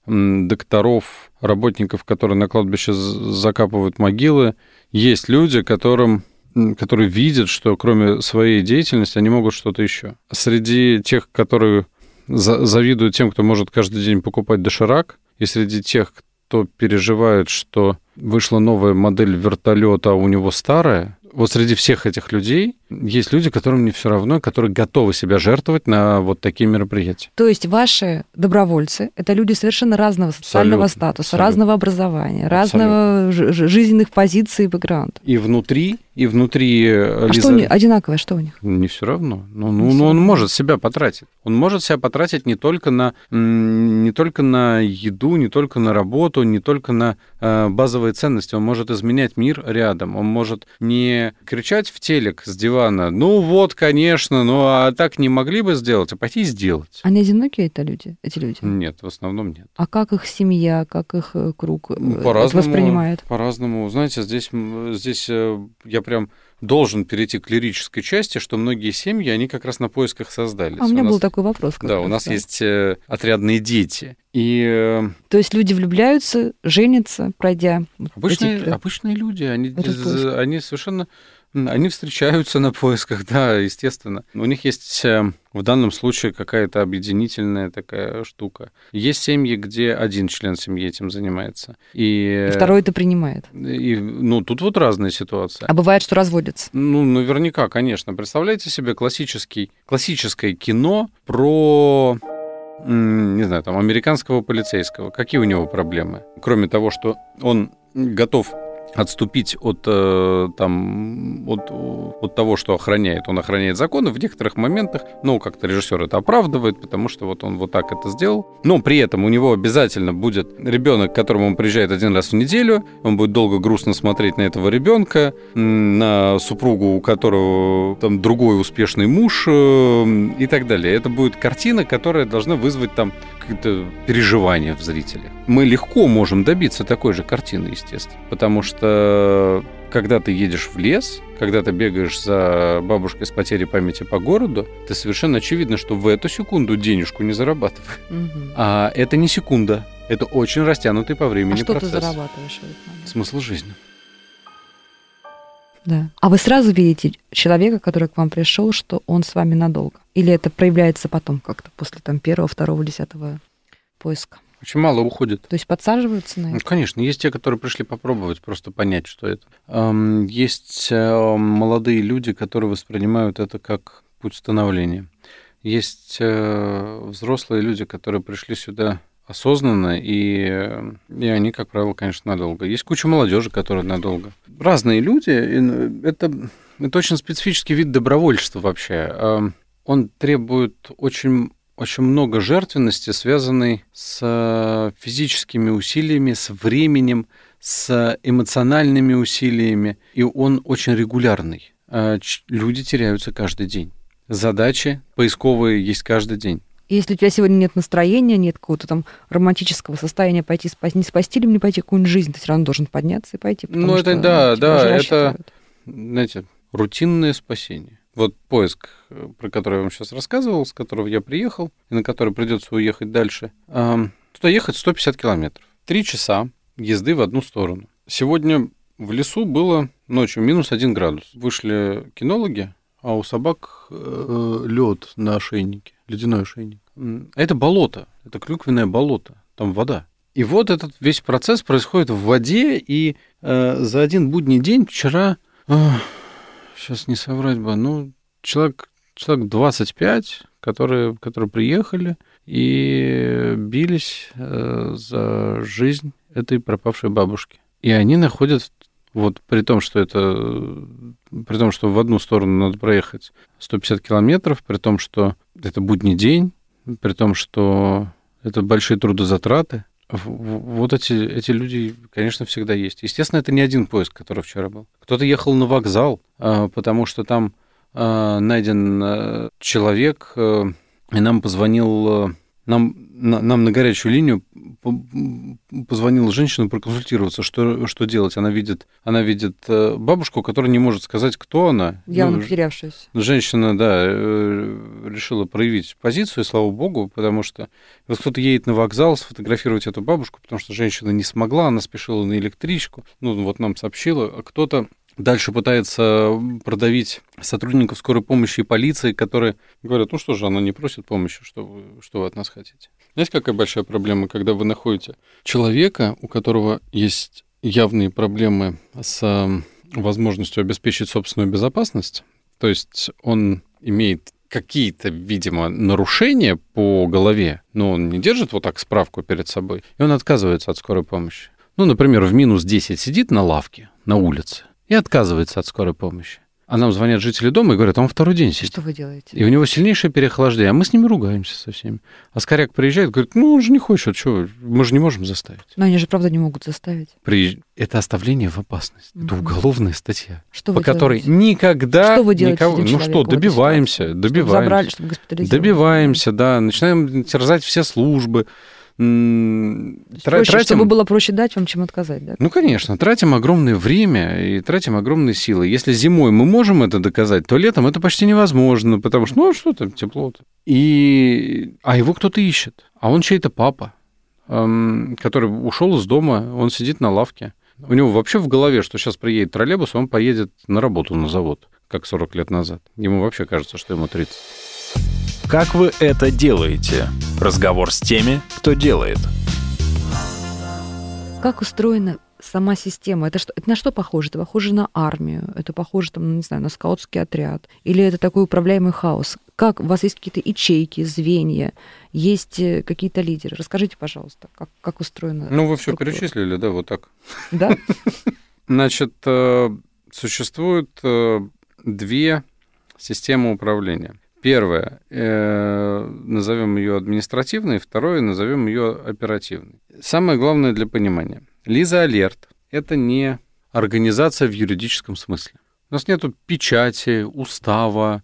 докторов, работников, которые на кладбище закапывают могилы, есть люди, которым которые видят, что кроме своей деятельности они могут что-то еще. Среди тех, которые завидуют тем, кто может каждый день покупать доширак, и среди тех, кто переживает, что вышла новая модель вертолета, а у него старая, вот среди всех этих людей есть люди, которым не все равно, которые готовы себя жертвовать на вот такие мероприятия. То есть ваши добровольцы — это люди совершенно разного социального абсолютно, статуса, абсолютно. разного образования, абсолютно. разного жизненных позиций и бэкграунда. И внутри, и внутри... Э, а Лиза... что у них? Одинаковое, что у них? Не все равно. Ну, ну, ну он может себя потратить. Он может себя потратить не только на, не только на еду, не только на работу, не только на э, базовые ценности. Он может изменять мир рядом. Он может не кричать в телек с дивана, дивана. Ну вот, конечно, ну а так не могли бы сделать, а пойти сделать. Они одинокие это люди, эти люди? Нет, в основном нет. А как их семья, как их э, круг э, по-разному, воспринимает? По-разному. Знаете, здесь, здесь э, я прям должен перейти к лирической части, что многие семьи, они как раз на поисках создались. А у меня у нас, был такой вопрос. Да, раз, у нас да. есть э, отрядные дети. И... Э, То есть люди влюбляются, женятся, пройдя... Обычные, эти... обычные люди, они, они совершенно они встречаются на поисках, да, естественно. У них есть э, в данном случае какая-то объединительная такая штука. Есть семьи, где один член семьи этим занимается. И, и второй это принимает. И, ну, тут вот разные ситуации. А бывает, что разводятся? Ну, наверняка, конечно. Представляете себе классический, классическое кино про не знаю, там, американского полицейского. Какие у него проблемы? Кроме того, что он готов отступить от, э, там, от, от того, что охраняет. Он охраняет законы в некоторых моментах, ну, как-то режиссер это оправдывает, потому что вот он вот так это сделал. Но при этом у него обязательно будет ребенок, к которому он приезжает один раз в неделю, он будет долго грустно смотреть на этого ребенка, на супругу, у которого там другой успешный муж э, и так далее. Это будет картина, которая должна вызвать там какое-то переживание в зрителе. Мы легко можем добиться такой же картины, естественно, потому что когда ты едешь в лес, когда ты бегаешь за бабушкой с потерей памяти по городу, ты совершенно очевидно, что в эту секунду денежку не зарабатываешь. Угу. А это не секунда. Это очень растянутый по времени а процесс. что ты зарабатываешь в этот момент? Смысл жизни. Да. А вы сразу видите человека, который к вам пришел, что он с вами надолго? Или это проявляется потом как-то, после там первого, второго, десятого поиска? Очень мало уходит. То есть подсаживаются на это? Ну, конечно. Есть те, которые пришли попробовать, просто понять, что это. Есть э, молодые люди, которые воспринимают это как путь становления. Есть э, взрослые люди, которые пришли сюда осознанно, и, и они, как правило, конечно, надолго. Есть куча молодежи, которая надолго. Разные люди. Это, это очень специфический вид добровольчества вообще он требует очень очень много жертвенности, связанной с физическими усилиями, с временем, с эмоциональными усилиями, и он очень регулярный. А, люди теряются каждый день. Задачи поисковые есть каждый день. Если у тебя сегодня нет настроения, нет какого-то там романтического состояния пойти спасти, не спасти или не пойти какую-нибудь жизнь, ты все равно должен подняться и пойти. Ну, это да, да, это, знаете, рутинное спасение. Вот поиск, э, про который я вам сейчас рассказывал, с которого я приехал, и на который придется уехать дальше. Туда ехать 150 километров. Три часа езды в одну сторону. Сегодня в лесу было ночью минус один градус. Вышли кинологи, а у собак э, лед на ошейнике, ледяной ошейник. Это болото, это клюквенное болото, там вода. И вот этот весь процесс происходит в воде, и э, за один будний день вчера э, сейчас не соврать бы, ну, человек, человек 25, которые, которые приехали и бились э, за жизнь этой пропавшей бабушки. И они находят, вот при том, что это, при том, что в одну сторону надо проехать 150 километров, при том, что это будний день, при том, что это большие трудозатраты, вот эти, эти люди, конечно, всегда есть. Естественно, это не один поиск, который вчера был. Кто-то ехал на вокзал, а, потому что там а, найден а, человек, и нам позвонил, нам нам на горячую линию позвонила женщина проконсультироваться, что, что делать. Она видит, она видит э, бабушку, которая не может сказать, кто она. Явно ну, потерявшаяся. Женщина, да, э, решила проявить позицию, слава богу, потому что вот кто-то едет на вокзал сфотографировать эту бабушку, потому что женщина не смогла, она спешила на электричку. Ну, вот нам сообщила, а кто-то дальше пытается продавить сотрудников скорой помощи и полиции, которые говорят, ну что же, она не просит помощи, что вы, что вы от нас хотите. Знаете, какая большая проблема, когда вы находите человека, у которого есть явные проблемы с возможностью обеспечить собственную безопасность, то есть он имеет какие-то, видимо, нарушения по голове, но он не держит вот так справку перед собой, и он отказывается от скорой помощи. Ну, например, в минус 10 сидит на лавке на улице и отказывается от скорой помощи. А нам звонят жители дома и говорят, он второй день сидит. Что вы делаете? И у него сильнейшее переохлаждение. А мы с ними ругаемся со всеми. А скоряк приезжает, говорит, ну, он же не хочет, что, мы же не можем заставить. Но они же, правда, не могут заставить. При... Это оставление в опасность. Угу. Это уголовная статья. Что по вы которой делаете? никогда... Что вы делаете никого... Ну что, добиваемся, чтобы добиваемся. забрали, чтобы. Добиваемся, да. Начинаем терзать все службы. Проще, тратим... Чтобы было проще дать вам, чем отказать, да? Ну, конечно, тратим огромное время и тратим огромные силы. Если зимой мы можем это доказать, то летом это почти невозможно, потому что, ну, что там, тепло-то. И... А его кто-то ищет. А он чей-то папа, который ушел из дома, он сидит на лавке. У него вообще в голове, что сейчас приедет троллейбус, он поедет на работу на завод, как 40 лет назад. Ему вообще кажется, что ему 30. Как вы это делаете? Разговор с теми, кто делает. Как устроена сама система? Это, что, это на что похоже? Это похоже на армию? Это похоже, там, не знаю, на скаутский отряд? Или это такой управляемый хаос? Как у вас есть какие-то ячейки, звенья, есть э, какие-то лидеры? Расскажите, пожалуйста, как, как устроено. Ну, вы все перечислили, да, вот так. Да? Значит, э, существует э, две системы управления. Первое, э, назовем ее административной, второе, назовем ее оперативной. Самое главное для понимания. Лиза Алерт – это не организация в юридическом смысле. У нас нет печати, устава,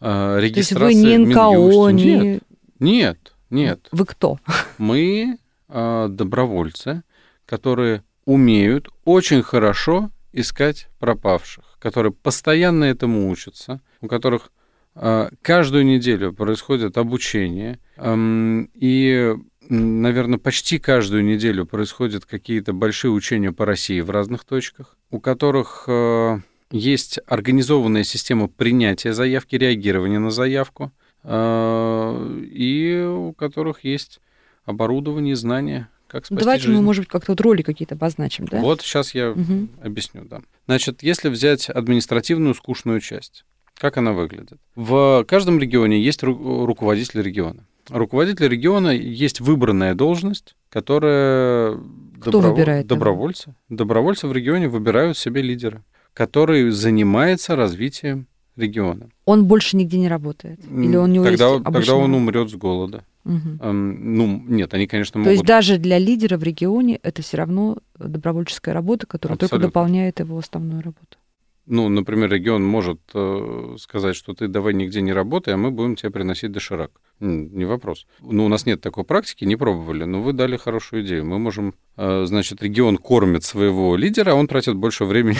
э, регистрации. То есть вы не НКО, не... Нет, нет, нет. Вы кто? Мы э, добровольцы, которые умеют очень хорошо искать пропавших, которые постоянно этому учатся, у которых каждую неделю происходит обучение, и, наверное, почти каждую неделю происходят какие-то большие учения по России в разных точках, у которых а, есть организованная система принятия заявки, реагирования на заявку, а, и у которых есть оборудование, знания, как спасти Давайте жизнь. мы, может быть, как-то вот роли какие-то обозначим, да? Вот сейчас я угу. объясню, да. Значит, если взять административную скучную часть, как она выглядит? В каждом регионе есть ру- руководитель региона. Руководитель региона есть выбранная должность, которая Кто добро... выбирает добровольцы. Его? Добровольцы в регионе выбирают себе лидера, который занимается развитием региона. Он больше нигде не работает? Или он не тогда, тогда он умрет с голода. Угу. Ну, нет, они, конечно, могут... То есть даже для лидера в регионе это все равно добровольческая работа, которая Абсолютно. только дополняет его основную работу ну, например, регион может э, сказать, что ты давай нигде не работай, а мы будем тебе приносить доширак. Не вопрос. Ну, у нас нет такой практики, не пробовали, но вы дали хорошую идею. Мы можем, э, значит, регион кормит своего лидера, а он тратит больше времени.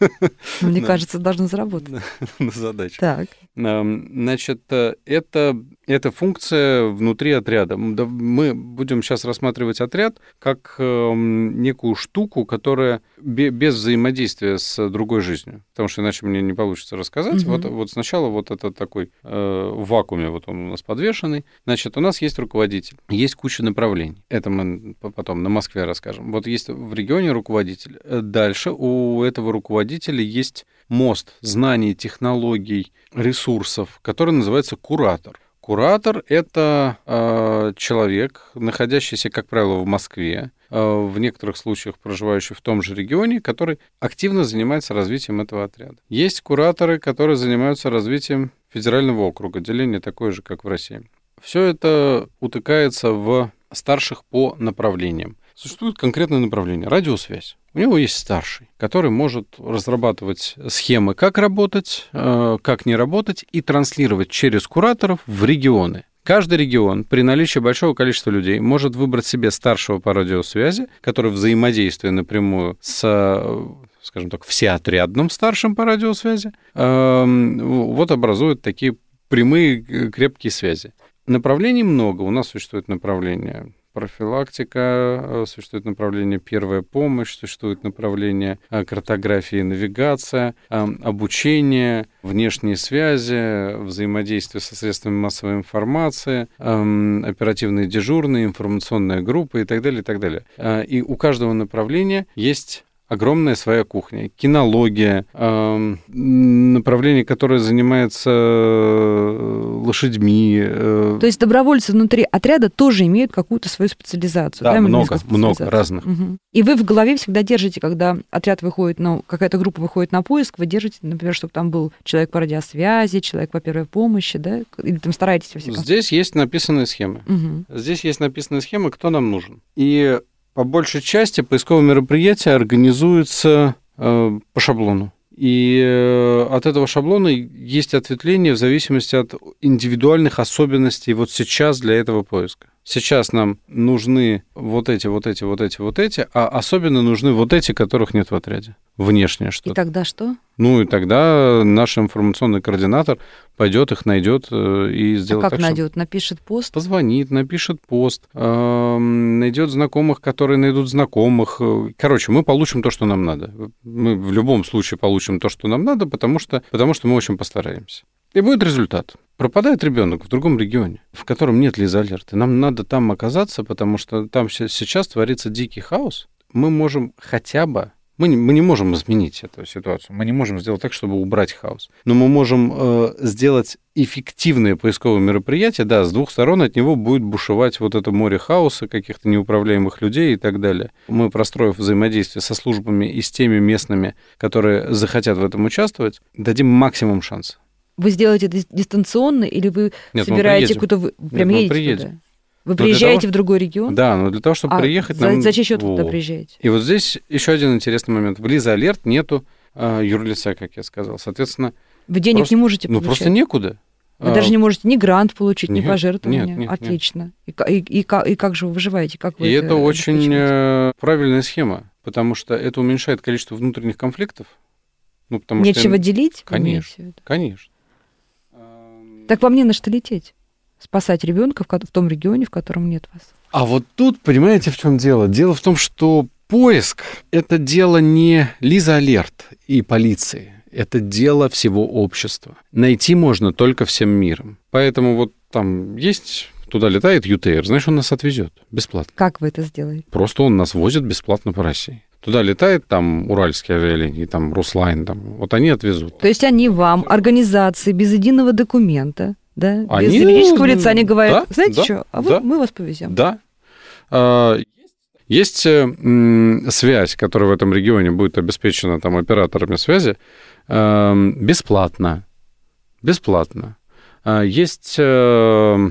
Мне кажется, должен заработать. На задачу. Так. Значит, э, это, это функция внутри отряда. Мы будем сейчас рассматривать отряд как эм, некую штуку, которая без взаимодействия с другой жизнью. Потому что иначе мне не получится рассказать. Вот, вот сначала вот это такой э, в вакууме, вот он у нас подвешенный. Значит, у нас есть руководитель, есть куча направлений. Это мы потом на Москве расскажем. Вот есть в регионе руководитель. Э, дальше у этого руководителя есть мост знаний, технологий, ресурсов, который называется куратор. Куратор — это э, человек, находящийся, как правило, в Москве, э, в некоторых случаях проживающий в том же регионе, который активно занимается развитием этого отряда. Есть кураторы, которые занимаются развитием федерального округа, деление такое же, как в России. Все это утыкается в старших по направлениям. Существует конкретное направление – радиосвязь. У него есть старший, который может разрабатывать схемы, как работать, э, как не работать, и транслировать через кураторов в регионы Каждый регион при наличии большого количества людей может выбрать себе старшего по радиосвязи, который взаимодействуя напрямую с э, скажем так, всеотрядным старшим по радиосвязи, эм, вот образуют такие прямые э, крепкие связи. Направлений много. У нас существует направление профилактика, э, существует направление первая помощь, существует направление э, картография и навигация, обучение, внешние связи, взаимодействие со средствами массовой информации, оперативные дежурные, информационная группа и так далее, и так далее. И у каждого направления есть огромная своя кухня. Кинология, э, направление, которое занимается э, лошадьми. Э. То есть добровольцы внутри отряда тоже имеют какую-то свою специализацию. Да, да много, много разных. Угу. И вы в голове всегда держите, когда отряд выходит, ну, какая-то группа выходит на поиск, вы держите, например, чтобы там был человек по радиосвязи, человек по первой помощи, да? Или там стараетесь во всяком Здесь есть написанные схемы. Угу. Здесь есть написанные схемы, кто нам нужен. И по большей части поисковые мероприятия организуются э, по шаблону. И э, от этого шаблона есть ответвление в зависимости от индивидуальных особенностей вот сейчас для этого поиска. Сейчас нам нужны вот эти, вот эти, вот эти, вот эти, а особенно нужны вот эти, которых нет в отряде. Внешнее что-то. И тогда что? Ну и тогда наш информационный координатор пойдет их найдет э, и сделает. А как так, найдет? Чтобы... Напишет пост? Позвонит, напишет пост, э, найдет знакомых, которые найдут знакомых. Короче, мы получим то, что нам надо. Мы в любом случае получим то, что нам надо, потому что, потому что мы очень постараемся. И будет результат. Пропадает ребенок в другом регионе, в котором нет Лиза Алерты. Нам надо там оказаться, потому что там сейчас творится дикий хаос. Мы можем хотя бы мы не, мы не можем изменить эту ситуацию, мы не можем сделать так, чтобы убрать хаос. Но мы можем э, сделать эффективные поисковые мероприятия, да, с двух сторон от него будет бушевать вот это море хаоса, каких-то неуправляемых людей и так далее. Мы, простроив взаимодействие со службами и с теми местными, которые захотят в этом участвовать, дадим максимум шансов. Вы сделаете это дистанционно или вы Нет, собираете куда-то... Прям Нет, едете приедем. туда? Вы приезжаете того, в другой регион? Да, но для того, чтобы а приехать... За, нам... за чей счет вот. туда приезжаете? И вот здесь еще один интересный момент. В Лиза Алерт нету э, юрлица, как я сказал. Соответственно... Вы денег просто, не можете получать? Ну, просто некуда. Вы а, даже не можете ни грант получить, нет, ни пожертвования. Нет, нет, Отлично. Нет. И, и, и, и как же вы выживаете? Как вы и это, это очень э, правильная схема, потому что это уменьшает количество внутренних конфликтов. Ну, потому Нечего что... делить? Конечно, конечно. Так вам не на что лететь спасать ребенка в том регионе, в котором нет вас. А вот тут, понимаете, в чем дело? Дело в том, что поиск – это дело не Лиза Алерт и полиции. Это дело всего общества. Найти можно только всем миром. Поэтому вот там есть туда летает ЮТР, знаешь, он нас отвезет бесплатно. Как вы это сделаете? Просто он нас возит бесплатно по России. Туда летает там уральские авиалинии, там Руслайн, там, вот они отвезут. То есть они вам, организации, без единого документа, да, они, без юридического лица, они говорят, да, знаете да, что, а вы, да, мы вас повезем. Да. А, есть э, связь, которая в этом регионе будет обеспечена там операторами связи э, бесплатно. Бесплатно. А, есть... Э,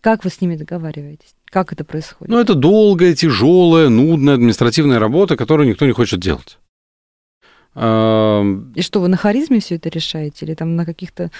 как вы с ними договариваетесь? Как это происходит? Ну, это долгая, тяжелая, нудная административная работа, которую никто не хочет делать. И что, вы на харизме все это решаете? Или там на каких-то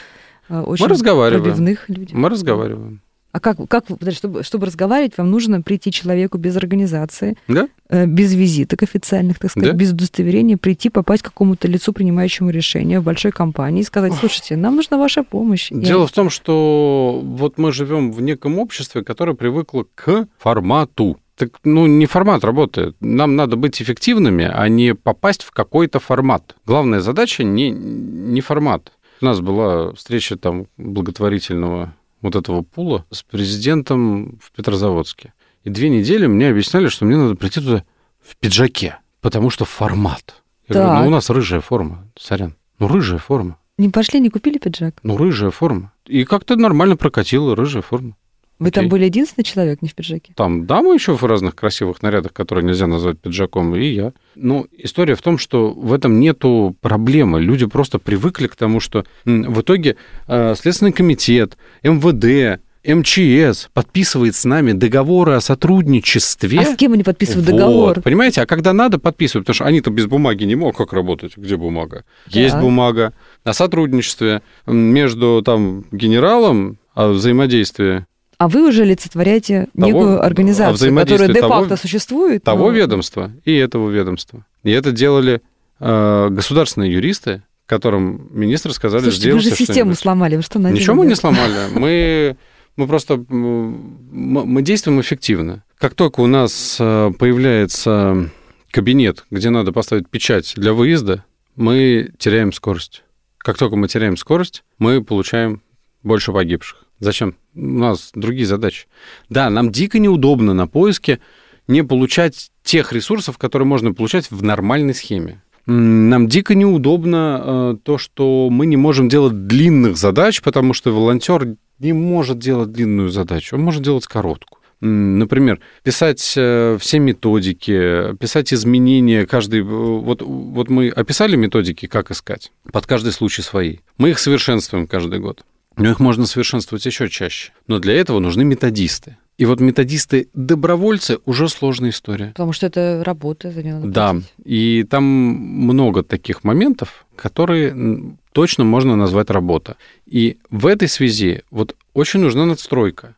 Э, очень Мы разговариваем. пробивных людях. Мы разговариваем. А как, как чтобы, чтобы разговаривать, вам нужно прийти человеку без организации, да? э, без визиток официальных, так сказать, да? без удостоверения, прийти, попасть к какому-то лицу, принимающему решение в большой компании, и сказать, слушайте, нам нужна ваша помощь. Дело Я... в том, что вот мы живем в неком обществе, которое привыкло к формату. Так, ну, не формат работает. Нам надо быть эффективными, а не попасть в какой-то формат. Главная задача не, не формат. У нас была встреча там благотворительного вот этого пула с президентом в Петрозаводске. И две недели мне объясняли, что мне надо прийти туда в пиджаке, потому что формат. Я так. говорю, ну у нас рыжая форма, сорян. Ну рыжая форма. Не пошли, не купили пиджак? Ну рыжая форма. И как-то нормально прокатила рыжая форма. Вы там были единственный человек, не в пиджаке? Там дамы еще в разных красивых нарядах, которые нельзя назвать пиджаком, и я. Ну, история в том, что в этом нету проблемы. Люди просто привыкли к тому, что в итоге э, Следственный комитет, МВД, МЧС подписывает с нами договоры о сотрудничестве. А с кем они подписывают вот, договор? Понимаете, а когда надо подписывать, потому что они-то без бумаги не могут как работать. Где бумага? Да. Есть бумага о сотрудничестве между там генералом о взаимодействии А вы уже олицетворяете Того- некую а организацию, взаимодействие которая де-факто существует. Того но- ведомства и этого ведомства. И это делали э, государственные юристы, которым министры сказали Слушайте, вы сделать же систему сломали, вы что? Ничего мы не сломали. Мы, мы просто мы действуем эффективно. Как только у нас э, появляется кабинет, где надо поставить печать для выезда, мы теряем скорость. Как только мы теряем скорость, мы получаем больше погибших. Зачем? У нас другие задачи. Да, нам дико неудобно на поиске не получать тех ресурсов, которые можно получать в нормальной схеме. Нам дико неудобно э, то, что мы не можем делать длинных задач, потому что волонтер не может делать длинную задачу, он может делать короткую. Например, писать э, все методики, писать изменения каждый... э, Вот, вот мы описали методики, как искать, под каждый случай свои. Мы их совершенствуем каждый год. Но их можно совершенствовать еще чаще. Но для этого нужны методисты. И вот методисты-добровольцы уже сложная история. Потому что это работа, за нее надо Да, платить. и там много таких моментов, которые точно можно назвать работа. И в этой связи вот очень нужна надстройка.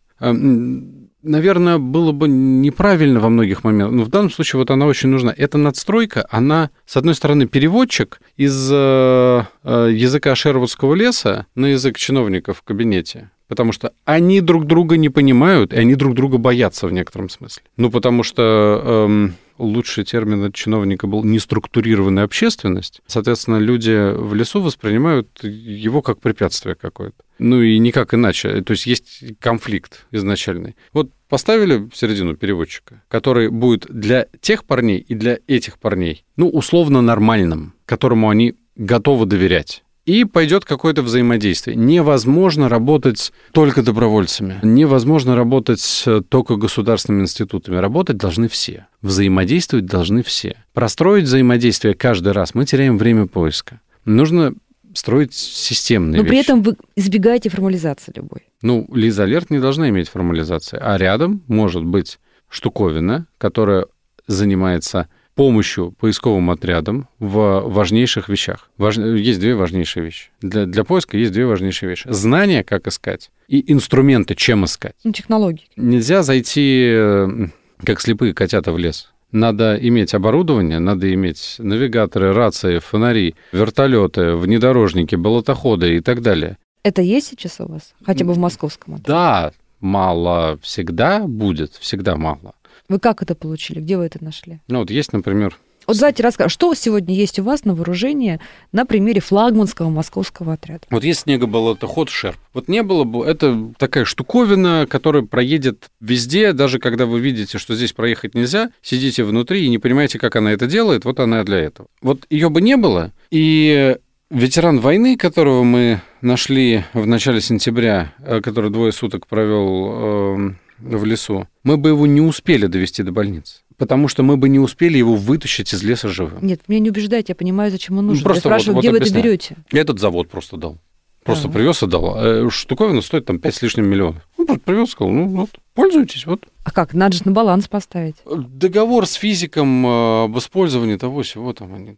Наверное, было бы неправильно во многих моментах, но в данном случае вот она очень нужна. Эта надстройка, она, с одной стороны, переводчик из э, э, языка Шервудского леса на язык чиновников в кабинете. Потому что они друг друга не понимают, и они друг друга боятся в некотором смысле. Ну, потому что эм, лучший термин от чиновника был неструктурированная общественность. Соответственно, люди в лесу воспринимают его как препятствие какое-то. Ну и никак иначе. То есть есть конфликт изначальный. Вот поставили в середину переводчика, который будет для тех парней и для этих парней, ну, условно нормальным, которому они готовы доверять. И пойдет какое-то взаимодействие. Невозможно работать только добровольцами. Невозможно работать э, только государственными институтами. Работать должны все. Взаимодействовать должны все. Простроить взаимодействие каждый раз мы теряем время поиска. Нужно строить системные Но при вещи. этом вы избегаете формализации любой. Ну, Лиза Алерт не должна иметь формализации, а рядом может быть штуковина, которая занимается помощью поисковым отрядам в важнейших вещах. Важ- Есть две важнейшие вещи. Для, для поиска есть две важнейшие вещи. Знания, как искать, и инструменты, чем искать. Ну, технологии. Нельзя зайти, э, как слепые котята, в лес. Надо иметь оборудование, надо иметь навигаторы, рации, фонари, вертолеты, внедорожники, болотоходы и так далее. Это есть сейчас у вас? Хотя бы в московском? отряде? Да, мало всегда будет, всегда мало. Вы как это получили? Где вы это нашли? Ну вот есть, например, Вот давайте расскажем, что сегодня есть у вас на вооружении на примере флагманского московского отряда? вот есть снегоболотоход Шерп. Вот не было бы, это такая штуковина, которая проедет везде, даже когда вы видите, что здесь проехать нельзя, сидите внутри и не понимаете, как она это делает, вот она для этого. Вот ее бы не было, и ветеран войны, которого мы нашли в начале сентября, э, который двое суток провел э, в лесу, мы бы его не успели довести до больницы. Потому что мы бы не успели его вытащить из леса живым. Нет, меня не убеждайте, я понимаю, зачем он нужен. Ну, просто я спрашиваю, вот- где вот вы это объясняю. берете? Этот завод просто дал. Просто Так. привез и дал. Э, Штуковина стоит там 5 с лишним миллионов. Ну, просто привез, сказал, ну вот, пользуйтесь, вот. А как? Надо же на баланс поставить. Договор с физиком э, об использовании того всего там они...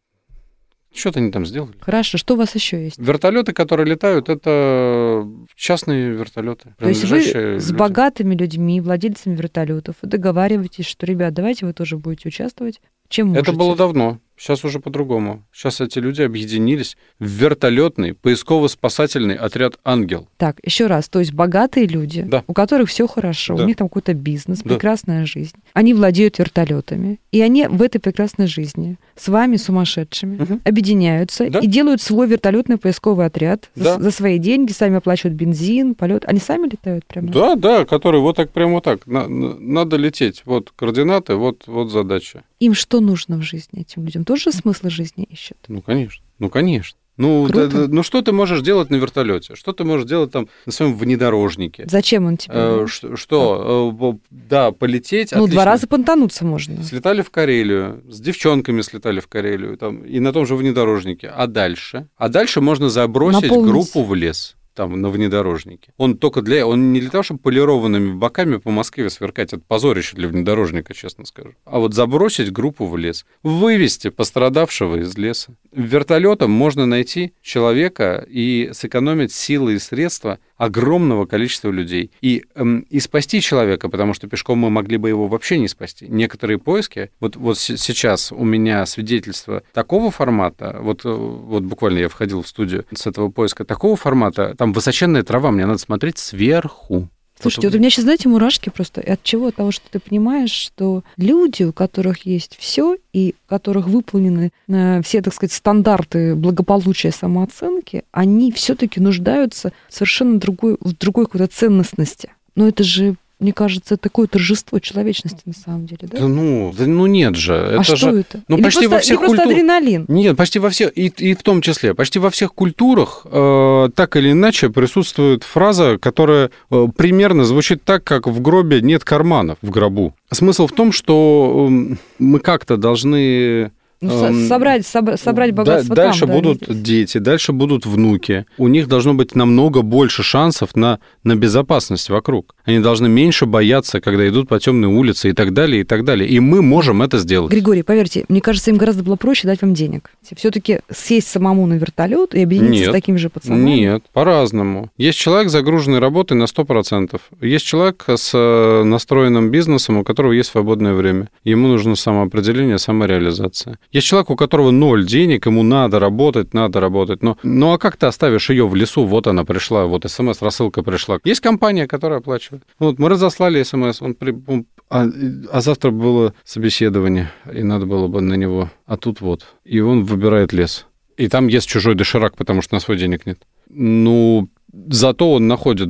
Что-то они там сделали. Хорошо, что у вас еще есть? Вертолеты, которые летают, это частные вертолеты. То есть вы принадлежащие с людям. богатыми людьми, владельцами вертолетов, договариваетесь, что, ребят, давайте вы тоже будете участвовать. Чем можете? Это было давно. Сейчас уже по-другому. Сейчас эти люди объединились в вертолетный поисково-спасательный отряд «Ангел». Так, еще раз, то есть богатые люди, Да. у которых все хорошо, Да. у них там какой-то бизнес, Да. прекрасная жизнь, они владеют вертолетами, и они в этой прекрасной жизни с вами, сумасшедшими, Мгм. объединяются Да. и делают свой вертолетный поисковый отряд Да. за, за свои деньги, сами оплачивают бензин, полет. Они сами летают прямо? Да, да, который вот так, прямо вот так. На- надо лететь. Вот координаты, вот, вот задача. Им что нужно в жизни этим людям? Тоже смысл жизни ищут? Ну, конечно. Ну, конечно. Ну, Круто. да- да- ну, что ты можешь делать на вертолете? Что ты можешь делать там на своем внедорожнике? Зачем он тебе? Э, что, что? Э, да, полететь. ну, отлично. два раза понтануться можно. Слетали в Карелию, с девчонками слетали в Карелию, там, и на том же внедорожнике. А дальше? А дальше можно забросить Наполнить. группу в лес там на внедорожнике. Он только для... Он не для того, чтобы полированными боками по Москве сверкать. Это позорище для внедорожника, честно скажу. А вот забросить группу в лес. Вывести пострадавшего из леса. Вертолетом можно найти человека и сэкономить силы и средства огромного количества людей. И, эм, и спасти человека, потому что пешком мы могли бы его вообще не спасти. Некоторые поиски, вот, вот сейчас у меня свидетельство такого формата, вот, э, вот буквально я входил в студию с этого поиска такого формата, там высоченная трава, мне надо смотреть сверху. Слушайте, вот у меня сейчас, знаете, мурашки просто. От чего? От того, что ты понимаешь, что люди, у которых есть все, и у которых выполнены э, все, так сказать, стандарты благополучия самооценки, они все-таки нуждаются в совершенно другой, в другой какой-то ценностности. Но это же мне кажется, такое торжество человечности на самом деле, да? Да ну, да, ну нет же. а Это что же, это? Ну, Или почти просто, во всех или культурах. адреналин? Нет, почти во всех, и, и в том числе, почти во всех культурах э, так или иначе присутствует фраза, которая э, примерно звучит так, как в гробе нет карманов в гробу. Смысл в том, что э, мы как-то должны Ну, Эм, собрать, собра- собрать Да- богатство дальше там, да, будут здесь. дети, дальше будут внуки. У них должно быть намного больше шансов на, на безопасность вокруг. Они должны меньше бояться, когда идут по темной улице и так далее, и так далее. И мы можем это сделать. Григорий, поверьте, мне кажется, им гораздо было проще дать вам денег. Все-таки сесть самому на вертолет и объединиться Нет. с такими же пацанами. Нет, по-разному. Есть человек, загруженный работой на 100%. Есть человек с э, настроенным бизнесом, у которого есть свободное время. Ему нужно самоопределение, самореализация. Есть человек, у которого ноль денег, ему надо работать, надо работать. Но, ну а как ты оставишь ее в лесу? Вот она пришла, вот смс-рассылка пришла. Есть компания, которая оплачивает. Вот мы разослали смс, он при- он- а, а завтра было собеседование, и надо было бы на него. А тут вот. И он выбирает лес. И там есть чужой доширак, потому что на свой денег нет. Ну, зато он находит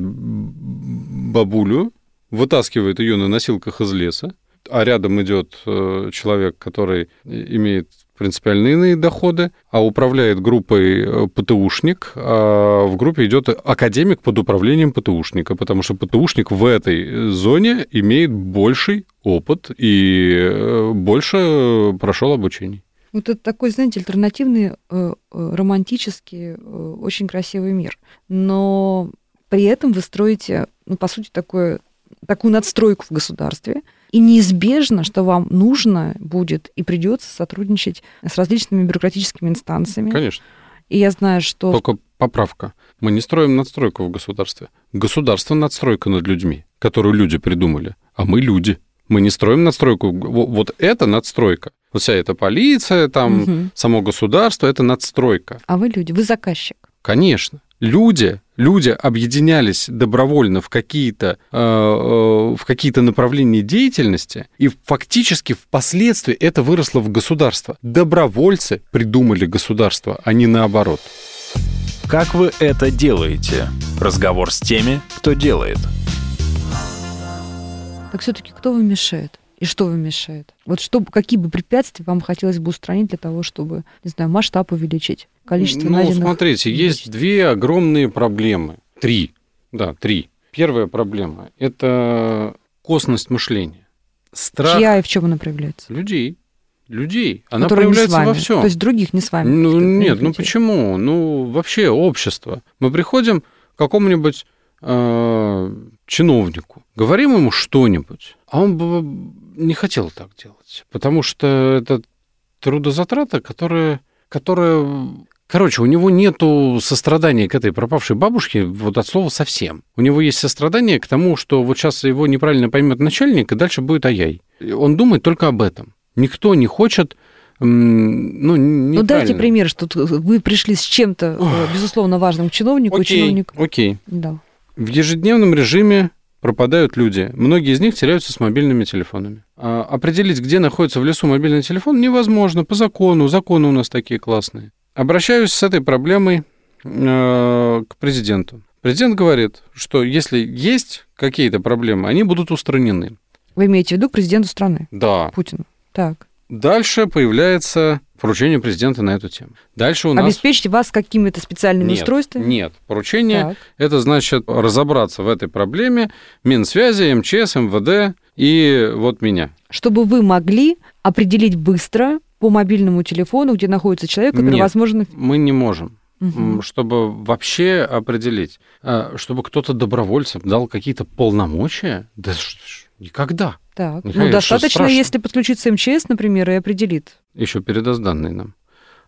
бабулю, вытаскивает ее на носилках из леса, а рядом идет э, человек, который имеет принципиально иные доходы, а управляет группой э, ПТУшник, а в группе идет академик под управлением ПТУшника, потому что ПТУшник в этой зоне имеет больший опыт и э, больше прошел обучение. Вот это такой, знаете, альтернативный, романтический, очень красивый мир. Но при этом вы строите, ну, по сути, такое, такую надстройку в государстве, и неизбежно, что вам нужно будет и придется сотрудничать с различными бюрократическими инстанциями. Конечно. И я знаю, что... Только поправка. Мы не строим надстройку в государстве. Государство надстройка над людьми, которую люди придумали. А мы люди. Мы не строим надстройку. Во- Вот это надстройка. Вот вся эта полиция, там, Мгм. само государство, это надстройка. А вы люди, вы заказчик. Конечно. Люди, люди объединялись добровольно в какие-то, э, э, в какие-то направления деятельности, и фактически впоследствии это выросло в государство. Добровольцы придумали государство, а не наоборот. Как вы это делаете? Разговор с теми, кто делает. Так все-таки кто вам мешает? И что вам мешает? Вот что, какие бы препятствия вам хотелось бы устранить для того, чтобы, не знаю, масштаб увеличить, количество ну, смотрите, есть увеличить? две огромные проблемы. Три. Да, три. Первая проблема – это косность мышления. Страх Чья и в чем она проявляется? людей. Людей. Она Которые проявляется во всем. То есть других не с вами. Ну, нет, ну людей. почему? Ну, вообще общество. Мы приходим к какому-нибудь э, чиновнику, говорим ему что-нибудь, а он не хотел так делать, потому что это трудозатрата, которая, которая... Короче, у него нету сострадания к этой пропавшей бабушке вот от слова совсем. У него есть сострадание к тому, что вот сейчас его неправильно поймет начальник, и дальше будет ай-яй. Он думает только об этом. Никто не хочет ну, Ну, дайте пример, что вы пришли с чем-то, э, безусловно, важным к чиновнику, и Окей, чиновник... окей. Да. В ежедневном режиме пропадают люди. Многие из них теряются с мобильными телефонами. А определить, где находится в лесу мобильный телефон, невозможно по закону. Законы у нас такие классные. Обращаюсь с этой проблемой э, к президенту. Президент говорит, что если есть какие-то проблемы, они будут устранены. Вы имеете в виду к президенту страны, Да. Путину. Так. Дальше появляется поручение президента на эту тему. Дальше у нас... Обеспечьте вас какими-то специальными Нет, устройствами? Нет, поручение Так. Это значит разобраться в этой проблеме Минсвязи, МЧС, МВД и вот меня. Чтобы вы могли определить быстро по мобильному телефону, где находится человек, который, Нет. возможно... Мы не можем, м, чтобы вообще определить, а, чтобы кто-то добровольцем дал какие-то полномочия. Да никогда. Так. Михаил, ну, достаточно, страшно? если подключиться МЧС, например, и определит. Еще передаст данные нам.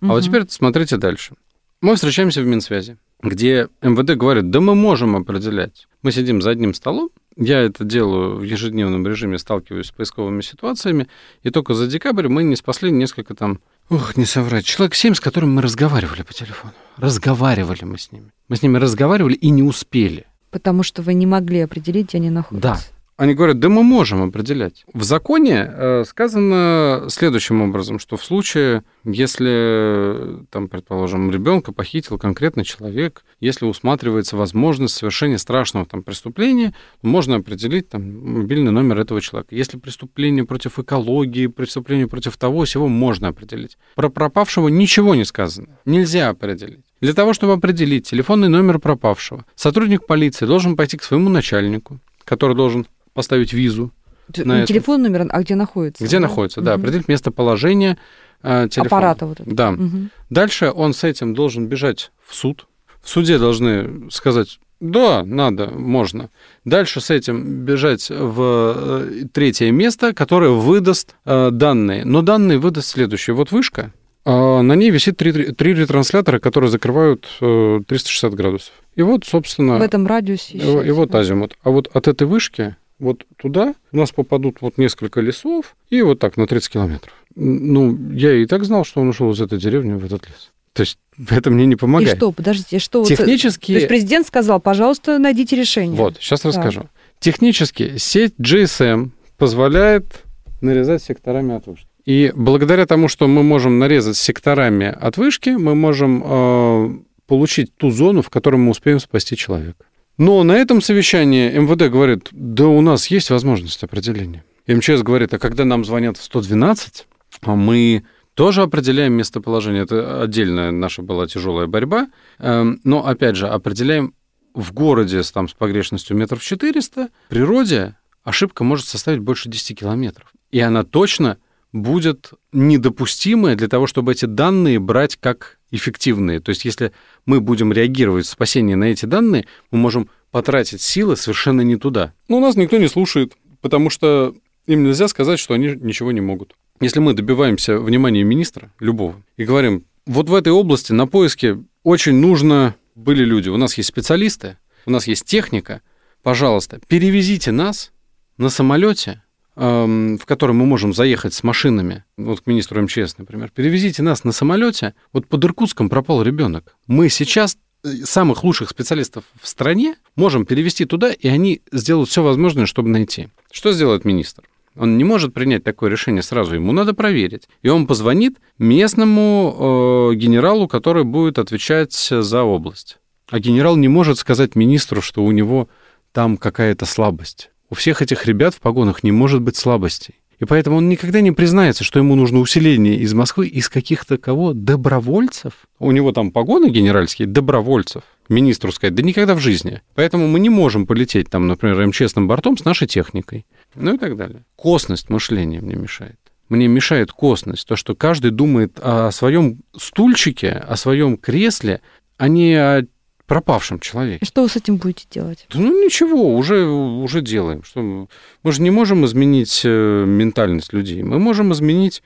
А вот теперь смотрите дальше. Мы встречаемся в Минсвязи. где МВД говорит, да мы можем определять. Мы сидим за одним столом, я это делаю в ежедневном режиме, сталкиваюсь с поисковыми ситуациями, и только за декабрь мы не спасли несколько там, ух, не соврать, человек 7, с которым мы разговаривали по телефону. Разговаривали мы с ними. Мы с ними разговаривали и не успели. Потому что вы не могли определить, где они находятся. Да. Они говорят, да мы можем определять. В законе э, сказано следующим образом, что в случае, если, там, предположим, ребенка похитил конкретный человек, если усматривается возможность совершения страшного там, преступления, можно определить там, мобильный номер этого человека. Если преступление против экологии, преступление против того, всего можно определить. Про пропавшего ничего не сказано. Нельзя определить. Для того, чтобы определить телефонный номер пропавшего, сотрудник полиции должен пойти к своему начальнику, который должен поставить визу. На телефон номер, а где находится? Где да? находится, да, угу. определить местоположение э, телефона. Аппарата вот этого. Да. Угу. Дальше он с этим должен бежать в суд. В суде должны сказать, да, надо, можно. Дальше с этим бежать в э, третье место, которое выдаст э, данные. Но данные выдаст следующее. Вот вышка, э, на ней висит три, три ретранслятора, которые закрывают э, 360 градусов. И вот, собственно... В этом радиусе. И, и вот азимут. А вот от этой вышки вот туда у нас попадут вот несколько лесов и вот так на 30 километров. Ну, я и так знал, что он ушел из этой деревни в этот лес. То есть это мне не помогает. И что, подождите, что... Технически... Вот, то есть президент сказал, пожалуйста, найдите решение. Вот, сейчас так. расскажу. Технически сеть GSM позволяет нарезать секторами от вышки. И благодаря тому, что мы можем нарезать секторами от вышки, мы можем э, получить ту зону, в которой мы успеем спасти человека. Но на этом совещании МВД говорит, да у нас есть возможность определения. МЧС говорит, а когда нам звонят в 112, а мы тоже определяем местоположение. Это отдельная наша была тяжелая борьба. Эм, но, опять же, определяем в городе с, там, с погрешностью метров 400, в природе ошибка может составить больше 10 километров. И она точно будет недопустимая для того, чтобы эти данные брать как эффективные. То есть если мы будем реагировать в спасении на эти данные, мы можем потратить силы совершенно не туда. Но нас никто не слушает, потому что им нельзя сказать, что они ничего не могут. Если мы добиваемся внимания министра, любого, и говорим, вот в этой области на поиске очень нужно были люди, у нас есть специалисты, у нас есть техника, пожалуйста, перевезите нас на самолете в который мы можем заехать с машинами, вот к министру МЧС, например, перевезите нас на самолете, вот под Иркутском пропал ребенок. Мы сейчас э, самых лучших специалистов в стране можем перевести туда, и они сделают все возможное, чтобы найти. Что сделает министр? Он не может принять такое решение сразу, ему надо проверить. И он позвонит местному э, генералу, который будет отвечать за область. А генерал не может сказать министру, что у него там какая-то слабость. У всех этих ребят в погонах не может быть слабостей. И поэтому он никогда не признается, что ему нужно усиление из Москвы, из каких-то кого? Добровольцев? У него там погоны генеральские, добровольцев. Министру сказать, да никогда в жизни. Поэтому мы не можем полететь там, например, МЧСным бортом с нашей техникой. Ну и так далее. Косность мышления мне мешает. Мне мешает косность, то, что каждый думает о своем стульчике, о своем кресле, а не о пропавшем человеке. И что вы с этим будете делать? Ну, ничего, уже, уже делаем. Что мы, мы же не можем изменить э, ментальность людей. Мы можем изменить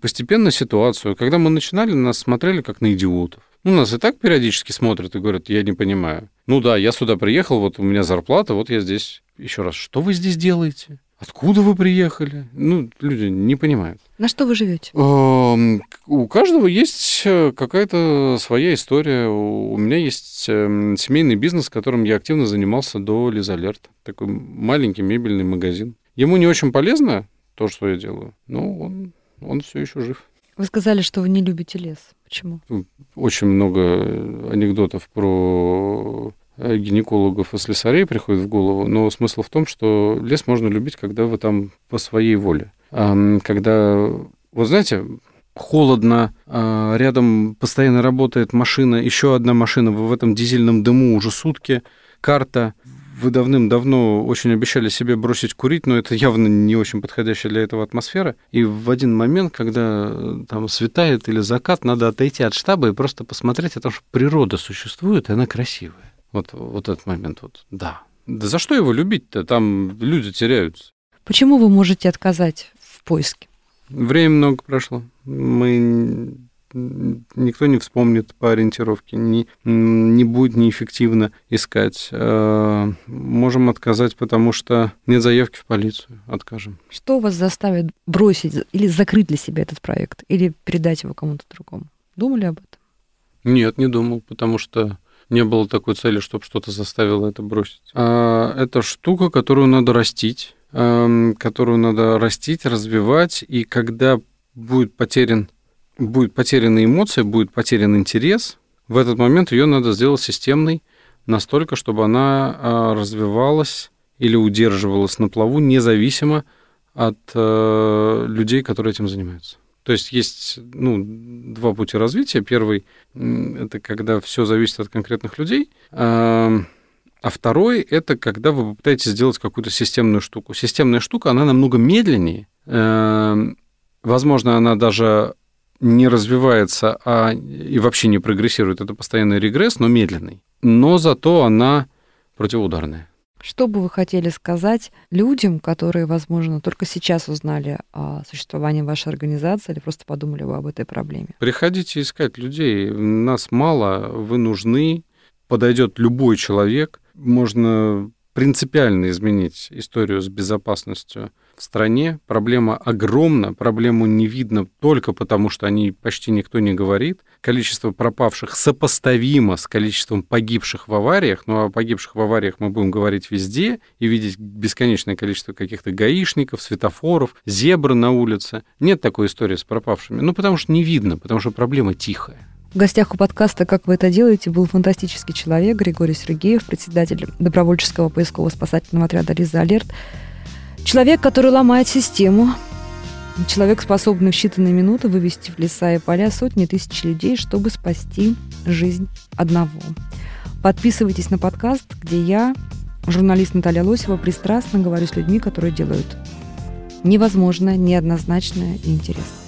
постепенно ситуацию. Когда мы начинали, нас смотрели как на идиотов. Ну, нас и так периодически смотрят и говорят, я не понимаю. Ну да, я сюда приехал, вот у меня зарплата, вот я здесь. Еще раз, что вы здесь делаете? Откуда вы приехали? Ну, люди не понимают. На что вы живете? У каждого есть э, какая-то своя история. У меня есть эм, семейный бизнес, которым я активно занимался до Лизалерт. Такой маленький мебельный магазин. Ему не очень полезно то, что я делаю, но он, он все еще жив. Вы сказали, что вы не любите лес. Почему? Очень много анекдотов про гинекологов и слесарей приходит в голову, но смысл в том, что лес можно любить, когда вы там по своей воле. Когда, вот знаете, холодно, а рядом постоянно работает машина, еще одна машина, вы в этом дизельном дыму уже сутки, карта, вы давным-давно очень обещали себе бросить курить, но это явно не очень подходящая для этого атмосфера. И в один момент, когда э, там светает или закат, надо отойти от штаба и просто посмотреть о том, что природа существует, и она красивая. Вот, вот этот момент, вот, да. Да за что его любить-то? Там люди теряются. Почему вы можете отказать в поиске? Время много прошло. Мы никто не вспомнит по ориентировке, не, не будет неэффективно искать. Э, можем отказать, потому что нет заявки в полицию, откажем. Что вас заставит бросить или закрыть для себя этот проект, или передать его кому-то другому? Думали об этом? Нет, не думал, потому что не было такой цели, чтобы что-то заставило это бросить. А, это штука, которую надо растить, эм, которую надо растить, развивать, и когда будет потерян, будет потеряна эмоция, будет потерян интерес, в этот момент ее надо сделать системной настолько, чтобы она а, развивалась или удерживалась на плаву независимо от э, людей, которые этим занимаются. То есть есть ну, два пути развития. Первый – это когда все зависит от конкретных людей. А, а второй – это когда вы попытаетесь сделать какую-то системную штуку. Системная штука, она намного медленнее. Эм, возможно, она даже не развивается а и вообще не прогрессирует. Это постоянный регресс, но медленный. Но зато она противоударная. Что бы вы хотели сказать людям, которые, возможно, только сейчас узнали о существовании вашей организации или просто подумали бы об этой проблеме? Приходите искать людей. Нас мало, вы нужны. Подойдет любой человек. Можно принципиально изменить историю с безопасностью в стране. Проблема огромна, проблему не видно только потому, что о ней почти никто не говорит. Количество пропавших сопоставимо с количеством погибших в авариях. Ну, о погибших в авариях мы будем говорить везде и видеть бесконечное количество каких-то гаишников, светофоров, зебр на улице. Нет такой истории с пропавшими. Ну, потому что не видно, потому что проблема тихая. В гостях у подкаста «Как вы это делаете» был фантастический человек Григорий Сергеев, председатель добровольческого поисково-спасательного отряда «Лиза Алерт», Человек, который ломает систему. Человек, способный в считанные минуты вывести в леса и поля сотни тысяч людей, чтобы спасти жизнь одного. Подписывайтесь на подкаст, где я, журналист Наталья Лосева, пристрастно говорю с людьми, которые делают невозможное, неоднозначное и интересное.